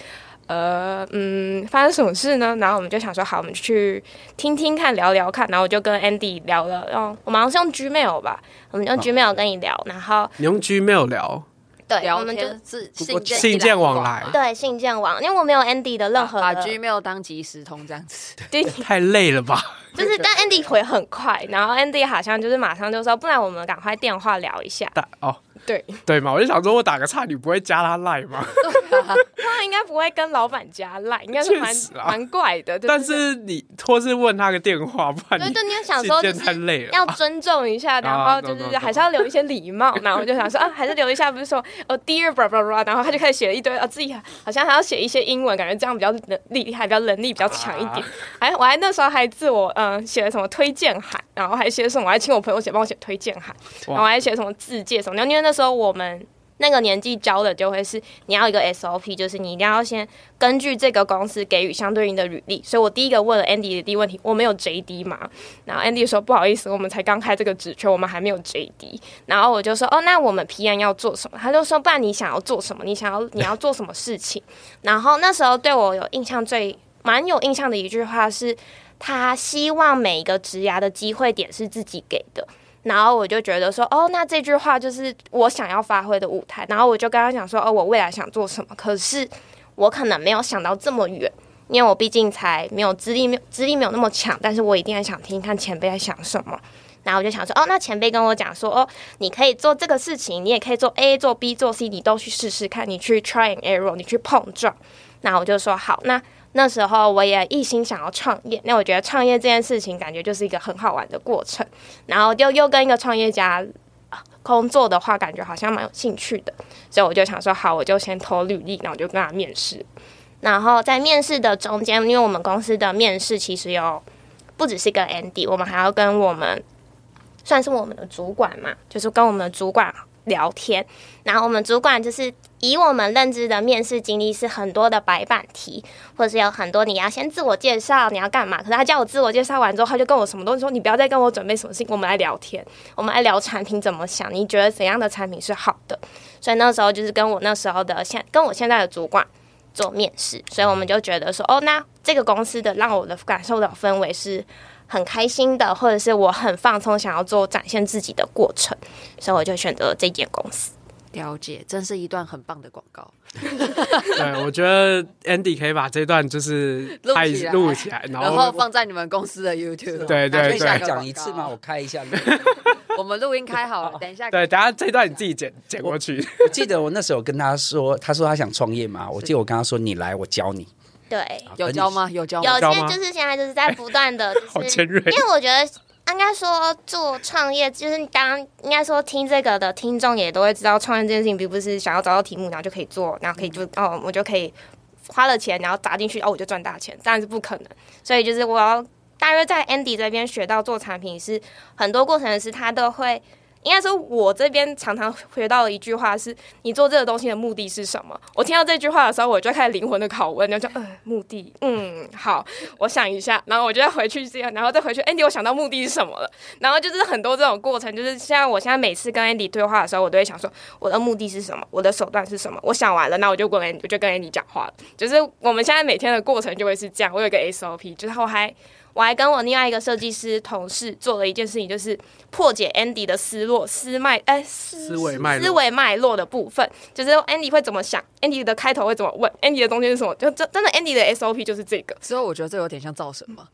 呃嗯，发生什么事呢？然后我们就想说，好，我们去听听看，聊聊看。然后我就跟 Andy 聊了，然后我们好像是用 Gmail 吧，我们用 Gmail 跟你聊。然后你用 Gmail 聊，对，我们就是信件信件往来，对，信件往，因为我没有 Andy 的任何的把，把 Gmail 当即时通这样子，对，太累了吧？就是，但 Andy 回很快，然后 Andy 好像就是马上就说，不然我们赶快电话聊一下。哦。对对嘛，我就想说，我打个岔，你不会加他赖吗？他应该不会跟老板加赖，应该是蛮蛮怪的。但是你或是问他个电话，不然对对，你要想说太累了，要尊重一下，然后就是还是要留一些礼貌。然后我就想说啊，还是留一下，不是说哦，Dear blah blah blah，然后他就开始写了一堆啊，自己好像还要写一些英文，感觉这样比较能厉害，比较能力比较强一点。还我还那时候还自我嗯写了什么推荐函，然后还写什么，我还请我朋友写帮我写推荐函，然后还写什么自介什么，因为那。时候我们那个年纪教的就会是你要一个 SOP，就是你一定要先根据这个公司给予相对应的履历。所以我第一个问了 Andy 的第一个问题，我没有 JD 嘛？然后 Andy 说不好意思，我们才刚开这个职缺，我们还没有 JD。然后我就说哦，那我们 PM 要做什么？他就说不然你想要做什么？你想要 你要做什么事情？然后那时候对我有印象最蛮有印象的一句话是，他希望每一个职涯的机会点是自己给的。然后我就觉得说，哦，那这句话就是我想要发挥的舞台。然后我就跟他讲说，哦，我未来想做什么？可是我可能没有想到这么远，因为我毕竟才没有资历，没有资历没有那么强。但是我一定很想听看前辈在想什么。然后我就想说，哦，那前辈跟我讲说，哦，你可以做这个事情，你也可以做 A，做 B，做 C，你都去试试看，你去 try and error，你去碰撞。那我就说好，那。那时候我也一心想要创业，那我觉得创业这件事情感觉就是一个很好玩的过程，然后又又跟一个创业家工作的话，感觉好像蛮有兴趣的，所以我就想说好，我就先投履历，然后我就跟他面试。然后在面试的中间，因为我们公司的面试其实有不只是跟 Andy，我们还要跟我们算是我们的主管嘛，就是跟我们的主管聊天。然后我们主管就是以我们认知的面试经历是很多的白板题，或者是有很多你要先自我介绍，你要干嘛？可是他叫我自我介绍完之后，他就跟我什么东西说，你不要再跟我准备什么事情，我们来聊天，我们来聊产品怎么想，你觉得怎样的产品是好的？所以那时候就是跟我那时候的现跟我现在的主管做面试，所以我们就觉得说，哦，那这个公司的让我的感受到氛围是很开心的，或者是我很放松，想要做展现自己的过程，所以我就选择了这间公司。了解，真是一段很棒的广告。对，我觉得 Andy 可以把这段就是录起来，录起来，然后，然后放在你们公司的 YouTube。对对对，讲一次吗？我开一下。我们录音开好了，等一下。对，等下这段你自己剪剪过去。我记得我那时候跟他说，他说他想创业嘛，我记得我跟他说，你来，我教你。对，有教吗？有教吗？有些就是现在就是在不断的，好尖锐。因为我觉得。应该说做创业，就是刚刚应该说听这个的听众也都会知道，创业这件事情并不是想要找到题目然后就可以做，然后可以就哦，我就可以花了钱然后砸进去哦，我就赚大钱，当然是不可能。所以就是我要大约在 Andy 这边学到做产品是很多过程是他都会。应该说，我这边常常学到的一句话是：你做这个东西的目的是什么？我听到这句话的时候，我就开始灵魂的拷问，然后就嗯，目的，嗯，好，我想一下，然后我就再回去这样，然后再回去。Andy，我想到目的是什么了？然后就是很多这种过程，就是像我现在每次跟 Andy 对话的时候，我都会想说，我的目的是什么？我的手段是什么？我想完了，那我就跟 Andy，我就跟 Andy 讲话了。就是我们现在每天的过程就会是这样。我有一个 SOP，就是我还。我还跟我另外一个设计师同事做了一件事情，就是破解 Andy 的思路、思脉哎思维脉思维脉络的部分，就是 Andy 会怎么想，Andy 的开头会怎么问，Andy 的中间是什么，就真真的 Andy 的 SOP 就是这个。所以我觉得这有点像造神嘛。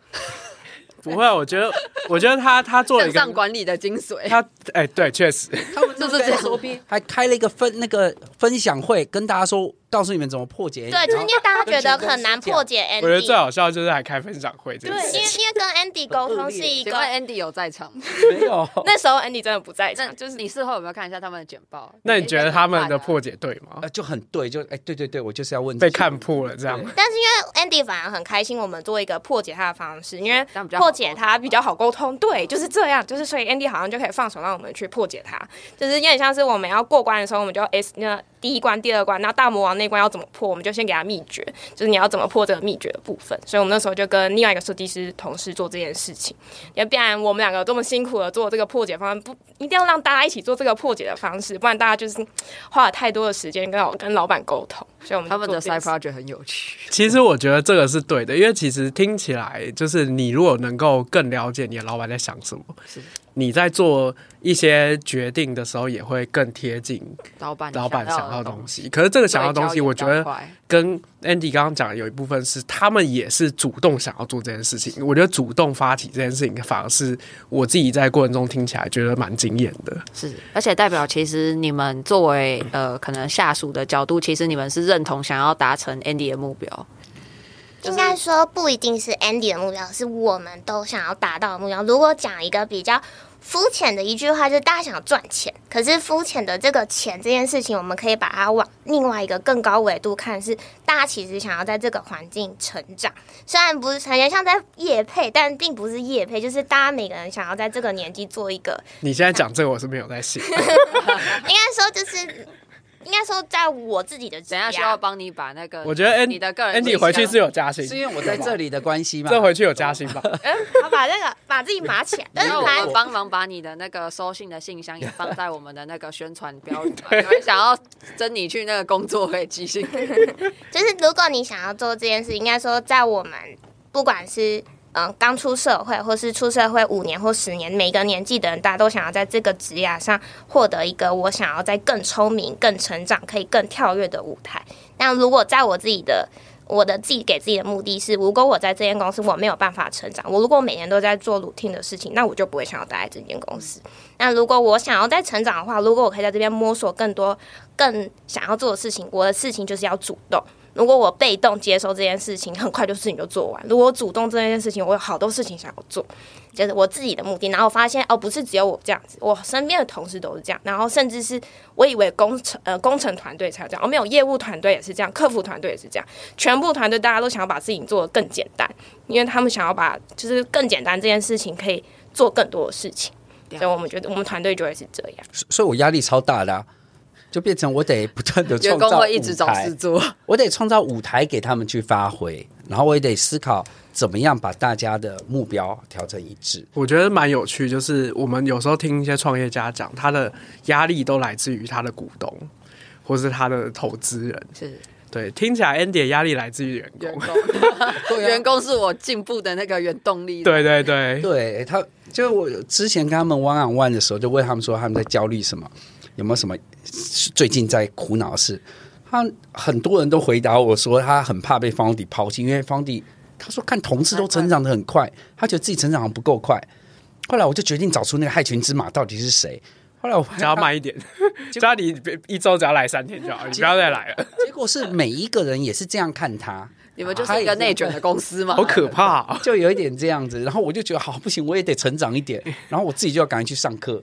不会，我觉得，我觉得他他做了一个向上管理的精髓。他哎，对，确实，他们就是这 SOP，还开了一个分那个分享会，跟大家说。告诉你们怎么破解？对，就是因为大家觉得很难破解 Andy。我觉得最好笑就是还开分享会。对，因为因为跟 Andy 沟通是一个。Andy 有在场？没有。那时候 Andy 真的不在场。就是你事后有没有看一下他们的简报？那你觉得他们的破解对吗？就很对，就哎，对对对，我就是要问。被看破了这样。但是因为 Andy 反而很开心，我们做一个破解他的方式，因为破解它比较好沟通。对，就是这样，就是所以 Andy 好像就可以放手让我们去破解它，就是有点像是我们要过关的时候，我们就 S 那。第一关、第二关，那大魔王那关要怎么破？我们就先给他秘诀，就是你要怎么破这个秘诀的部分。所以我们那时候就跟另外一个设计师同事做这件事情。要不然我们两个这么辛苦的做这个破解方案，不一定要让大家一起做这个破解的方式，不然大家就是花了太多的时间跟老跟老板沟通。所以我们他们的 side project 很有趣。其实我觉得这个是对的，因为其实听起来就是你如果能够更了解你的老板在想什么。是。你在做一些决定的时候，也会更贴近老板老板想要的东西。可是这个想要的东西，我觉得跟 Andy 刚刚讲的有一部分是，他们也是主动想要做这件事情。我觉得主动发起这件事情，反而是我自己在过程中听起来觉得蛮惊艳的。是，而且代表其实你们作为呃可能下属的角度，其实你们是认同想要达成 Andy 的目标。应该说不一定是 Andy 的目标，是我们都想要达到的目标。如果讲一个比较。肤浅的一句话就是大家想赚钱，可是肤浅的这个钱这件事情，我们可以把它往另外一个更高维度看，是大家其实想要在这个环境成长。虽然不是感觉像在业配，但并不是业配，就是大家每个人想要在这个年纪做一个。你现在讲这个，我是没有在信。应该说就是。应该说，在我自己的，等下需要帮你把那个，我觉得 Andy 你的个人，Andy 回去是有加薪，是因为我在这里的关系吗？这回去有加薪吧？嗯，好，把那个把自己码起来，然后我帮忙把你的那个收信的信箱也放在我们的那个宣传标语。对，有人想要征你去那个工作可以寄信。就是如果你想要做这件事，应该说在我们不管是。嗯，刚出社会，或是出社会五年或十年，每个年纪的人，大家都想要在这个职业上获得一个我想要在更聪明、更成长、可以更跳跃的舞台。那如果在我自己的我的自己给自己的目的是，如果我在这间公司我没有办法成长，我如果每年都在做 routine 的事情，那我就不会想要待在这间公司。那如果我想要再成长的话，如果我可以在这边摸索更多、更想要做的事情，我的事情就是要主动。如果我被动接受这件事情，很快就事情就做完。如果我主动这件事情，我有好多事情想要做，就是我自己的目的。然后我发现哦，不是只有我这样子，我身边的同事都是这样。然后甚至是我以为工程呃工程团队才这样，哦没有，业务团队也是这样，客服团队也是这样，全部团队大家都想要把事情做得更简单，因为他们想要把就是更简单这件事情可以做更多的事情。所以我们觉得我们团队就会是这样。所以我压力超大的、啊，就变成我得不断的 创造舞台，员工会一直找事做，我得创造舞台给他们去发挥，然后我也得思考怎么样把大家的目标调成一致。我觉得蛮有趣，就是我们有时候听一些创业家讲，他的压力都来自于他的股东或是他的投资人，是。对，听起来 Andy 的压力来自于员工，员工，员工是我进步的那个原动力。对对对，对他，就我之前跟他们 one on one 的时候，就问他们说他们在焦虑什么，有没有什么最近在苦恼的事？他很多人都回答我说，他很怕被 Foundry 抛弃，因为 Foundry 他说看同事都成长的很快，他觉得自己成长得不够快。后来我就决定找出那个害群之马到底是谁。后来我只要慢一点，叫你一周只要来三天就好，你不要再来了。结果是每一个人也是这样看他。你们就是一个内卷的公司嘛，好可怕、啊，就有一点这样子。然后我就觉得好不行，我也得成长一点。然后我自己就要赶紧去上课，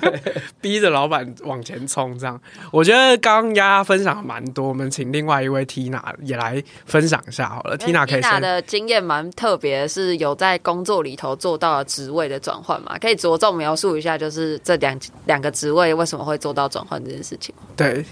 逼着老板往前冲。这样，我觉得刚刚丫丫分享蛮多，我们请另外一位 Tina 也来分享一下好了。Tina 可以，Tina 的经验蛮特别，是有在工作里头做到了职位的转换嘛？可以着重描述一下，就是这两两个职位为什么会做到转换这件事情？对。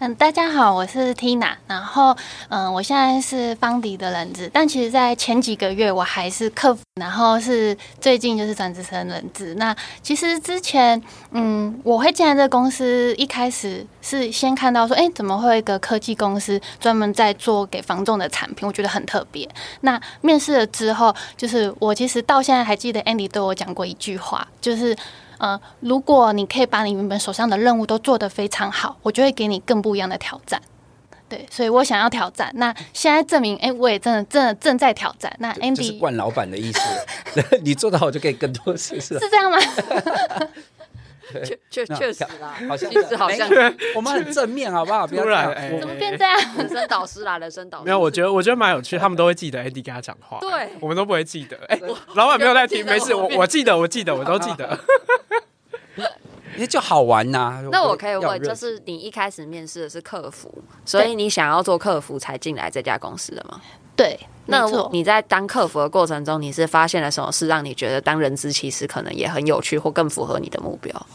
嗯，大家好，我是 Tina，然后嗯，我现在是方迪的人资，但其实，在前几个月我还是客服，然后是最近就是转职成人资。那其实之前，嗯，我会进来这个公司，一开始是先看到说，哎，怎么会有一个科技公司专门在做给房仲的产品？我觉得很特别。那面试了之后，就是我其实到现在还记得 Andy 对我讲过一句话，就是。呃，如果你可以把你原本手上的任务都做得非常好，我就会给你更不一样的挑战。对，所以我想要挑战。那现在证明，哎、欸，我也真的、真正在挑战。那 Andy 就是惯老板的意思，你做得好就可以更多事，是是这样吗？确确确实啦，好像好像我们很正面，好不好？不要来，欸、怎么变这样？人生导师啦，人生导师。没有，我觉得我觉得蛮有趣，他们都会记得 Andy 跟他讲话。对，我们都不会记得。哎、欸，老板没有在听，没事，我我记得，我记得，我都记得。因为就好玩呐、啊。那我可以问，就是你一开始面试的是客服，所以你想要做客服才进来这家公司的吗？对。那你在当客服的过程中，你是发现了什么事，让你觉得当人资其实可能也很有趣，或更符合你的目标？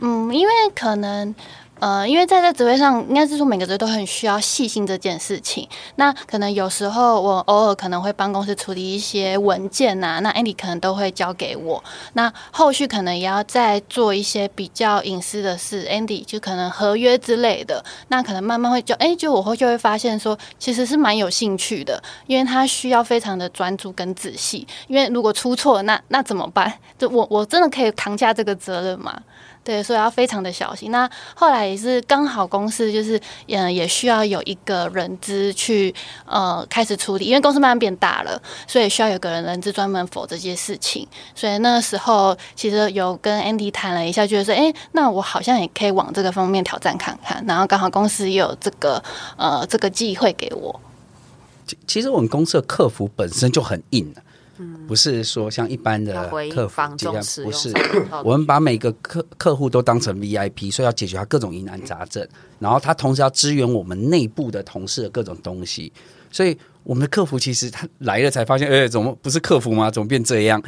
嗯，因为可能。呃，因为在这职位上，应该是说每个职位都很需要细心这件事情。那可能有时候我偶尔可能会帮公司处理一些文件呐、那 Andy 可能都会交给我。那后续可能也要再做一些比较隐私的事，Andy 就可能合约之类的。那可能慢慢会就哎，就我会就会发现说，其实是蛮有兴趣的，因为他需要非常的专注跟仔细。因为如果出错，那那怎么办？就我我真的可以扛下这个责任吗？对，所以要非常的小心。那后来也是刚好公司就是，嗯，也需要有一个人资去呃开始处理，因为公司慢慢变大了，所以需要有个人人资专门否这些事情。所以那个时候其实有跟 Andy 谈了一下，觉得说，哎，那我好像也可以往这个方面挑战看看。然后刚好公司也有这个呃这个机会给我。其其实我们公司的客服本身就很硬的。不是说像一般的客服这样，不是。我们把每个客客户都当成 VIP，所以要解决他各种疑难杂症，然后他同时要支援我们内部的同事的各种东西。所以我们的客服其实他来了才发现，哎，怎么不是客服吗？怎么变这样？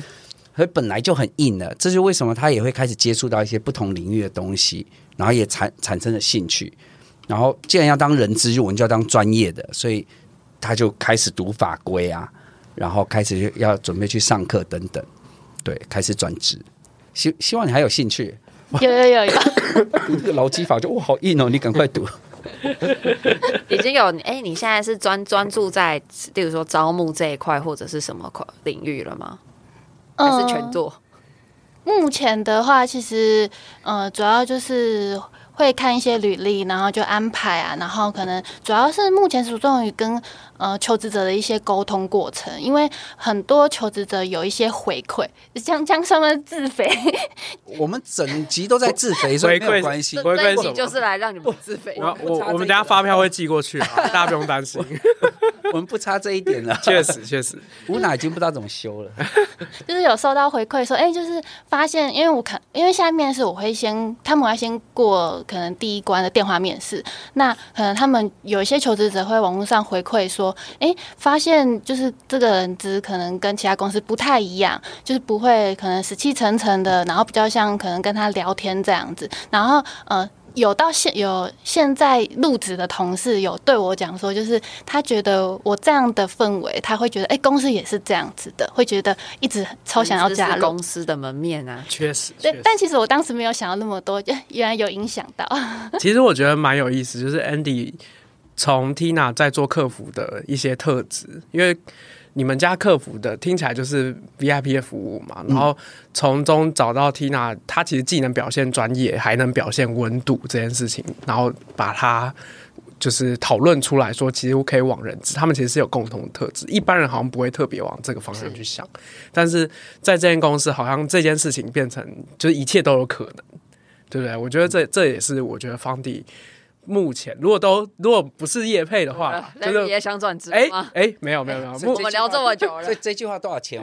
所以本来就很硬了，这就为什么他也会开始接触到一些不同领域的东西，然后也产产生了兴趣。然后既然要当人资，我们就要当专业的，所以他就开始读法规啊。然后开始要准备去上课等等，对，开始转职。希希望你还有兴趣。有有有有。读这个劳基法就哇好硬哦，你赶快读。已经有哎，你现在是专专注在，例如说招募这一块或者是什么块领域了吗？还是全做？呃，目前的话，其实呃，主要就是。会看一些履历，然后就安排啊，然后可能主要是目前着重于跟呃求职者的一些沟通过程，因为很多求职者有一些回馈，像像什么自肥，我们整集都在自肥，所以没有关系，回馈就是来让你们自肥。我我我们等下发票会寄过去，大家不用担心。我们不差这一点了，确实确实，吴娜已经不知道怎么修了。就是有收到回馈说，哎，就是发现，因为我看，因为下面是我会先，他们要先过。可能第一关的电话面试。那可能他们有一些求职者会网络上回馈说，哎，发现就是这个人资可能跟其他公司不太一样，就是不会可能死气沉沉的，然后比较像可能跟他聊天这样子。然后呃。有到现有现在入职的同事有对我讲说，就是他觉得我这样的氛围，他会觉得哎、欸，公司也是这样子的，会觉得一直超想要加入公司的门面啊。确实，对，但其实我当时没有想到那么多，原来有影响到。其实我觉得蛮有意思，就是 Andy 从 Tina 在做客服的一些特质，因为。你们家客服的听起来就是 VIP 的服务嘛，然后从中找到 Tina，她其实既能表现专业，还能表现温度这件事情，然后把它就是讨论出来说，其实可以往人资，他们其实是有共同的特质，一般人好像不会特别往这个方向去想，是但是在这间公司，好像这件事情变成就是一切都有可能，对不对？我觉得这这也是我觉得方迪。目前如果都如果不是业配的话，就是也想转职哎哎，没有没有没有，我们聊这么久了，这这句话多少钱？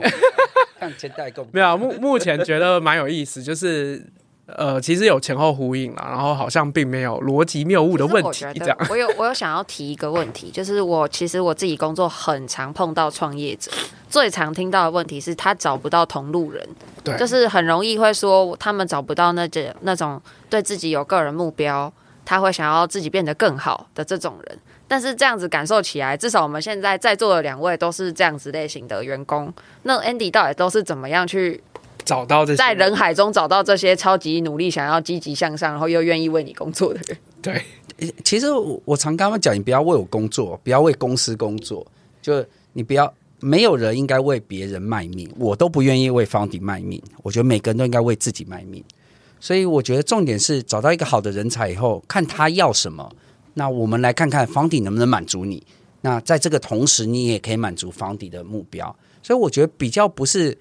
看钱代购没有，目目前觉得蛮有意思，就是呃，其实有前后呼应了，然后好像并没有逻辑谬误的问题。这样，我有我有想要提一个问题，就是我其实我自己工作很常碰到创业者，最常听到的问题是他找不到同路人，对，就是很容易会说他们找不到那这那种对自己有个人目标。他会想要自己变得更好的这种人，但是这样子感受起来，至少我们现在在座的两位都是这样子类型的员工。那 Andy 到底都是怎么样去找到这些，在人海中找到这些超级努力、想要积极向上，然后又愿意为你工作的人？对，其实我我常跟他们讲，你不要为我工作，不要为公司工作，就你不要，没有人应该为别人卖命，我都不愿意为 Founding 卖命。我觉得每个人都应该为自己卖命。所以我觉得重点是找到一个好的人才以后，看他要什么，那我们来看看 Founding 能不能满足你。那在这个同时，你也可以满足 Founding 的目标。所以我觉得比较不是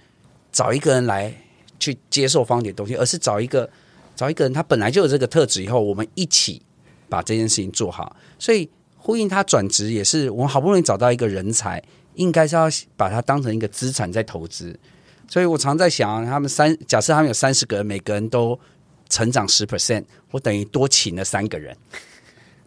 找一个人来去接受 Founding 的东西，而是找一个找一个人，他本来就有这个特质，以后我们一起把这件事情做好。所以呼应他转职也是，我们好不容易找到一个人才，应该是要把它当成一个资产在投资。所以我常在想，他们三假设他们有三十个人，每个人都成长十 percent，我等于多请了三个人。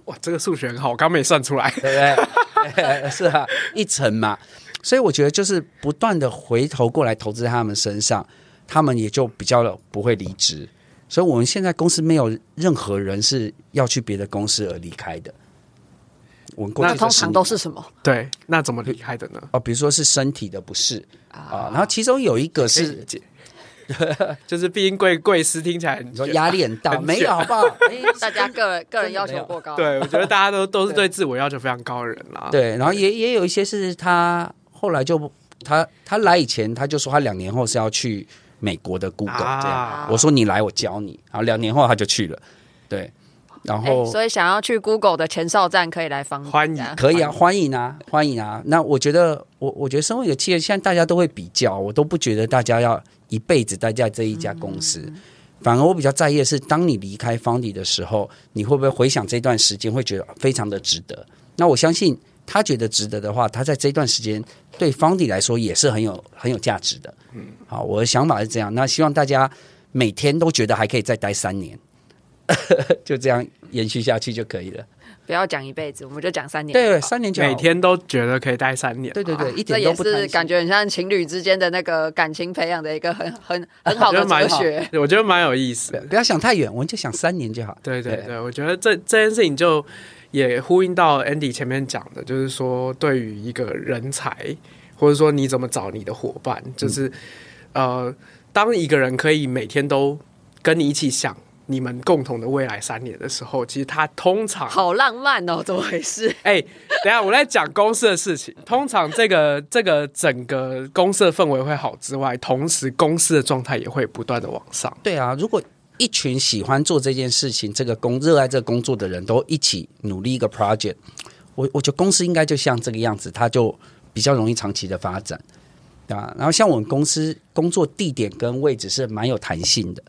哇，这个数学很好，我刚没算出来，对不对？是啊，一层嘛。所以我觉得就是不断的回头过来投资在他们身上，他们也就比较不会离职。所以我们现在公司没有任何人是要去别的公司而离开的。那通常都是什么？对，那怎么离开的呢？哦，比如说是身体的不适啊，然后其中有一个是，就是毕竟贵贵司听起来你说压力很大，没有好不好？大家个人个人要求过高，对，我觉得大家都都是对自我要求非常高的人啦。对，然后也也有一些是他后来就他他来以前他就说他两年后是要去美国的 Google 这样，我说你来我教你，然后两年后他就去了，对。然后，所以想要去 Google 的前哨站可以来访欢迎，可以啊，欢迎啊，欢迎啊。那我觉得，我我觉得，身为一个企业，现在大家都会比较，我都不觉得大家要一辈子待在这一家公司。嗯、反而我比较在意的是，当你离开 Founding 的时候，你会不会回想这段时间，会觉得非常的值得？那我相信他觉得值得的话，他在这段时间对 Founding 来说也是很有很有价值的。嗯，好，我的想法是这样。那希望大家每天都觉得还可以再待三年。就这样延续下去就可以了。不要讲一辈子，我们就讲三年。对，三年就每天都觉得可以待三年。对对对，一点都不。这也是感觉很像情侣之间的那个感情培养的一个很很 很好的哲学。我觉得蛮有意思的。不要想太远，我们就想三年就好。对对对，我觉得这这件事情就也呼应到 Andy 前面讲的，就是说对于一个人才，或者说你怎么找你的伙伴，就是呃，当一个人可以每天都跟你一起想。你们共同的未来三年的时候，其实他通常好浪漫哦，怎么回事？哎、欸，等下我在讲公司的事情。通常这个这个整个公司的氛围会好之外，同时公司的状态也会不断的往上。对啊，如果一群喜欢做这件事情、这个工热爱这个工作的人都一起努力一个 project，我我觉得公司应该就像这个样子，它就比较容易长期的发展，对吧？然后像我们公司工作地点跟位置是蛮有弹性的，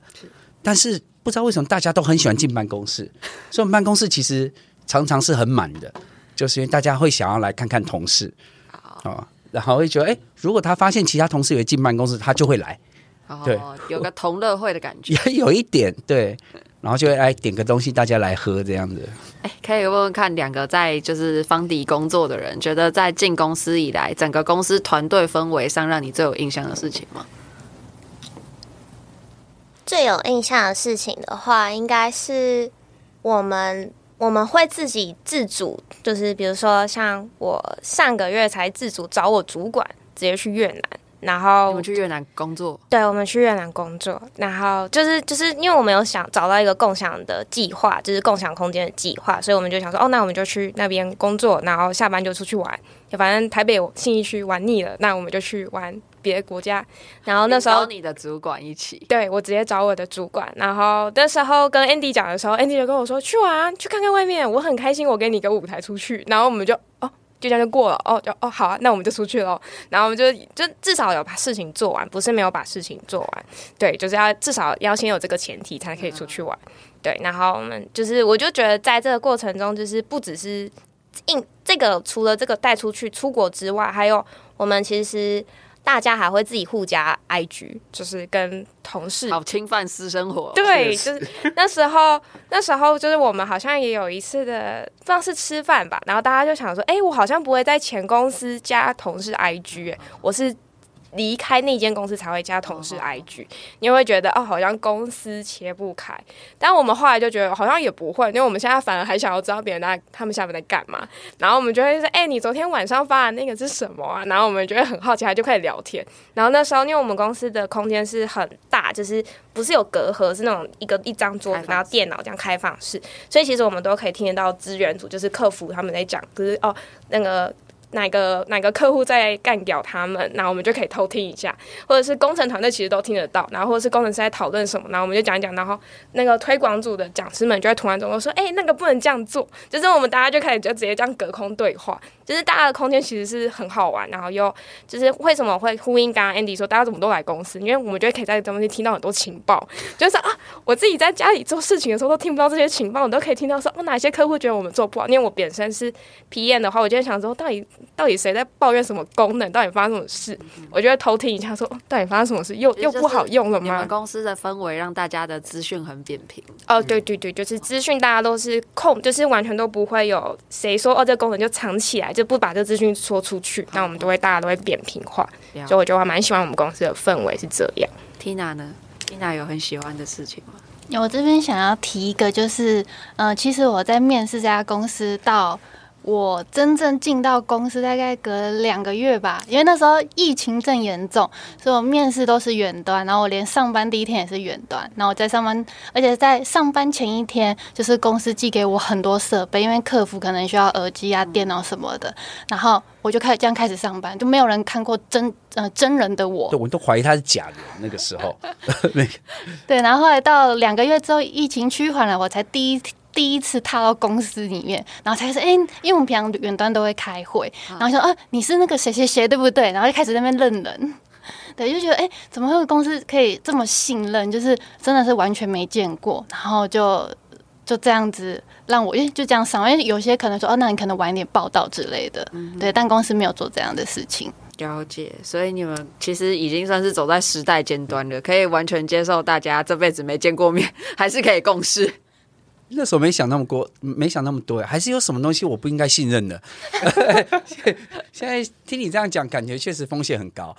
但是。不知道为什么大家都很喜欢进办公室，所以我们办公室其实常常是很满的，就是因为大家会想要来看看同事啊、哦，然后会觉得，哎，如果他发现其他同事也进办公室，他就会来，哦、对，有个同乐会的感觉，也 有一点对。然后就会来点个东西，大家来喝这样子。哎，可以问问看，两个在就是方迪工作的人，觉得在进公司以来，整个公司团队氛围上，让你最有印象的事情吗？最有印象的事情的话，应该是我们我们会自己自主，就是比如说像我上个月才自主找我主管直接去越南。然后我们去越南工作，对，我们去越南工作。然后就是就是因为我们有想找到一个共享的计划，就是共享空间的计划，所以我们就想说，哦，那我们就去那边工作，然后下班就出去玩。反正台北信义区玩腻了，那我们就去玩别的国家。然后那时候找你的主管一起，对，我直接找我的主管。然后那时候跟 Andy 讲的时候，Andy 就跟我说，去玩，去看看外面，我很开心，我给你个舞台出去。然后我们就哦。就这样就过了哦，就哦好啊，那我们就出去了。然后我们就就至少有把事情做完，不是没有把事情做完。对，就是要至少要先有这个前提，才可以出去玩。对，然后我们就是，我就觉得在这个过程中，就是不只是应这个，除了这个带出去出国之外，还有我们其实。大家还会自己互加 IG，就是跟同事好侵犯私生活。对，就是那时候，那时候就是我们好像也有一次的，不知道是吃饭吧，然后大家就想说，哎、欸，我好像不会在前公司加同事 IG，哎，我是。离开那间公司才会加同事 IG，你会觉得哦，好像公司切不开。但我们后来就觉得好像也不会，因为我们现在反而还想要知道别人在他们下面在干嘛。然后我们就会说：“哎、欸，你昨天晚上发的那个是什么啊？”然后我们就会很好奇，还就开始聊天。然后那时候，因为我们公司的空间是很大，就是不是有隔阂，是那种一个一张桌子，然后电脑这样开放式，所以其实我们都可以听得到资源组，就是客服他们在讲，就是哦那个。哪个哪个客户在干掉他们，那我们就可以偷听一下，或者是工程团队其实都听得到，然后或者是工程师在讨论什么，然后我们就讲一讲，然后那个推广组的讲师们就在突然中说：“哎、那个不能这样做。”就是我们大家就开始就直接这样隔空对话，就是大家的空间其实是很好玩，然后又就是为什么会呼应刚刚 Andy 说大家怎么都来公司，因为我们觉得可以在这东西听到很多情报，就是啊，我自己在家里做事情的时候都听不到这些情报，我都可以听到说哦哪些客户觉得我们做不好，因为我本身是 PM 的话，我就想说到底。到底谁在抱怨什么功能？到底发生什么事？我就会偷听一下说，说到底发生什么事？又又不好用了吗？你们公司的氛围让大家的资讯很扁平。哦，对对对，就是资讯大家都是控，就是完全都不会有谁说哦，这个功能就藏起来，就不把这资讯说出去。那我们都会大家都会扁平化，所以我就还蛮喜欢我们公司的氛围是这样。Tina 呢？Tina 有很喜欢的事情吗？我这边想要提一个，就是呃，其实我在面试这家公司到。我真正进到公司大概隔了两个月吧，因为那时候疫情正严重，所以我面试都是远端，然后我连上班第一天也是远端。然后我在上班，而且在上班前一天，就是公司寄给我很多设备，因为客服可能需要耳机啊、电脑什么的。然后我就开始这样开始上班，就没有人看过真呃真人的我，对，我都怀疑他是假的。那个时候，对，然后后来到两个月之后，疫情趋缓了，我才第一天。第一次踏到公司里面，然后才说：“哎、欸，因为我们平常远端都会开会，然后说啊，你是那个谁谁谁对不对？”然后就开始在那边认人，对，就觉得哎、欸，怎么会公司可以这么信任？就是真的是完全没见过，然后就就这样子让我，因为就这样上，因为有些可能说哦、啊，那你可能晚一点报道之类的，嗯、对，但公司没有做这样的事情。了解，所以你们其实已经算是走在时代尖端了，可以完全接受大家这辈子没见过面，还是可以共事。那时候没想那么多，没想那么多，还是有什么东西我不应该信任的。现在听你这样讲，感觉确实风险很高。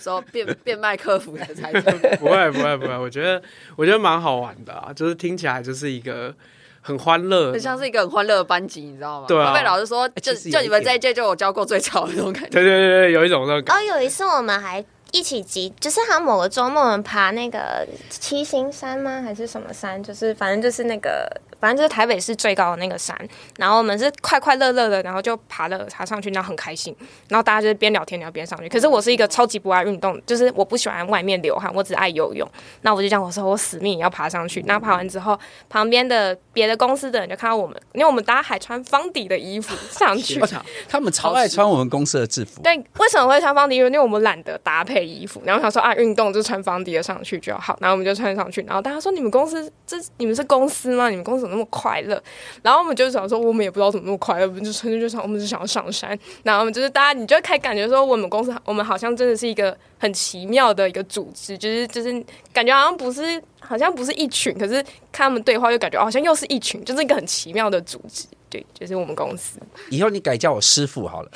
说变变卖客服的才 不会不会不会，我觉得我觉得蛮好玩的啊，就是听起来就是一个很欢乐，很像是一个很欢乐的班级，你知道吗？对啊。被老师说，就就你们这一届就我教过最吵的那种感觉。对对对对，有一种那种感觉。哦，有一次我们还。一起集，就是好像某个周末我们爬那个七星山吗？还是什么山？就是反正就是那个，反正就是台北市最高的那个山。然后我们是快快乐乐的，然后就爬了爬上去，然后很开心。然后大家就是边聊天聊边上去。可是我是一个超级不爱运动，就是我不喜欢外面流汗，我只爱游泳。那我就讲，我说我死命也要爬上去。那爬完之后，旁边的别的公司的人就看到我们，因为我们大家还穿方迪的衣服上去。他们超爱穿我们公司的制服。对，为什么会穿方迪？因为我们懒得搭配。衣服，然后想说啊，运动就穿方迪的上去就好，然后我们就穿上去，然后大家说，你们公司这你们是公司吗？你们公司怎么那么快乐？然后我们就想说，我们也不知道怎么那么快乐，我们就纯粹就想，我们就想要上山。然后我们就是大家，你就可以感觉说，我们公司我们好像真的是一个很奇妙的一个组织，就是就是感觉好像不是好像不是一群，可是看他们对话又感觉好像又是一群，就是一个很奇妙的组织。对，就是我们公司。以后你改叫我师傅好了，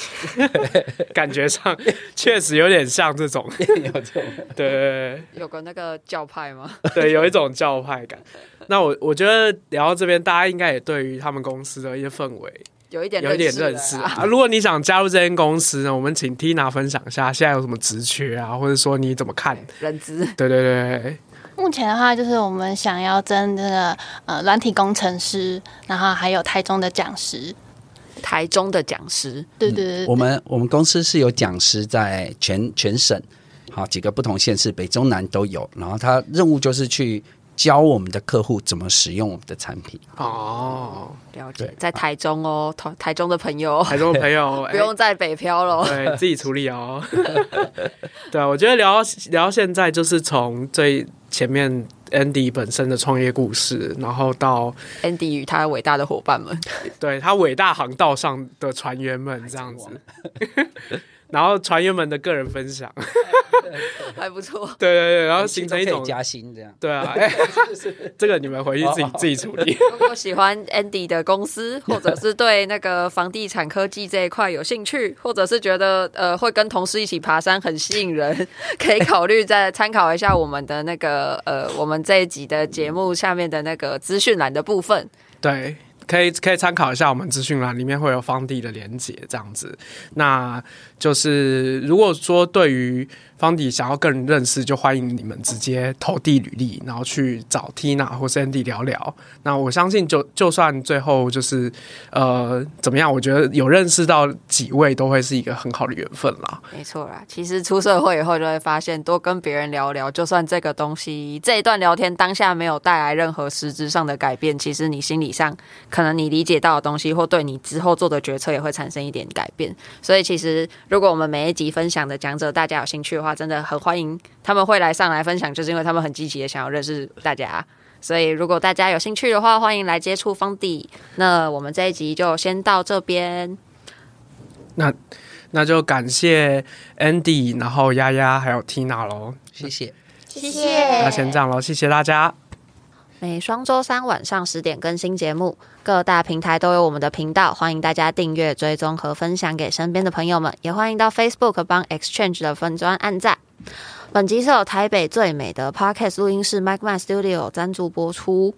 感觉上确实有点像这种，有这种，对，有个那个教派吗？对，有一种教派感。那我我觉得聊到这边，大家应该也对于他们公司的一些氛围有一点有一点认识啊。如果你想加入这间公司呢，我们请 Tina 分享一下现在有什么职缺啊，或者说你怎么看人资？对对对。目前的话，就是我们想要争这个呃软体工程师，然后还有台中的讲师，台中的讲师，对对对，对、嗯。我们我们公司是有讲师在全全省，好几个不同县市，北中南都有。然后他任务就是去教我们的客户怎么使用我们的产品。哦，了解，在台中哦，台台中的朋友，台中的朋友 不用再北漂了，对自己处理哦。对啊，我觉得聊聊到现在，就是从最。前面 Andy 本身的创业故事，然后到 Andy 与他伟大的伙伴们，对他伟大航道上的船员们这样子。然后船员们的个人分享 还不错，对对对，然后形成一种加薪这样，对啊，哎，这个你们回去自己自己处理。如果喜欢 Andy 的公司，或者是对那个房地产科技这一块有兴趣，或者是觉得呃会跟同事一起爬山很吸引人，可以考虑再参考一下我们的那个呃我们这一集的节目下面的那个资讯栏的部分。对。可以可以参考一下我们资讯栏里面会有方地的连接，这样子。那就是如果说对于方迪想要更认识，就欢迎你们直接投递履历，然后去找 Tina 或是 Andy 聊聊。那我相信，就就算最后就是呃怎么样，我觉得有认识到几位都会是一个很好的缘分啦。没错啦，其实出社会以后就会发现，多跟别人聊聊，就算这个东西这一段聊天当下没有带来任何实质上的改变，其实你心理上可能你理解到的东西，或对你之后做的决策也会产生一点改变。所以其实如果我们每一集分享的讲者，大家有兴趣的话，真的很欢迎他们会来上来分享，就是因为他们很积极的想要认识大家，所以如果大家有兴趣的话，欢迎来接触方迪。那我们这一集就先到这边。那那就感谢 Andy，然后丫丫还有 Tina 喽，谢谢，谢谢。那先这样喽，谢谢大家。每双周三晚上十点更新节目，各大平台都有我们的频道，欢迎大家订阅、追踪和分享给身边的朋友们，也欢迎到 Facebook 帮 Exchange 的分专按赞。本集是由台北最美的 Podcast 录音室 Mic Man Studio 赞助播出。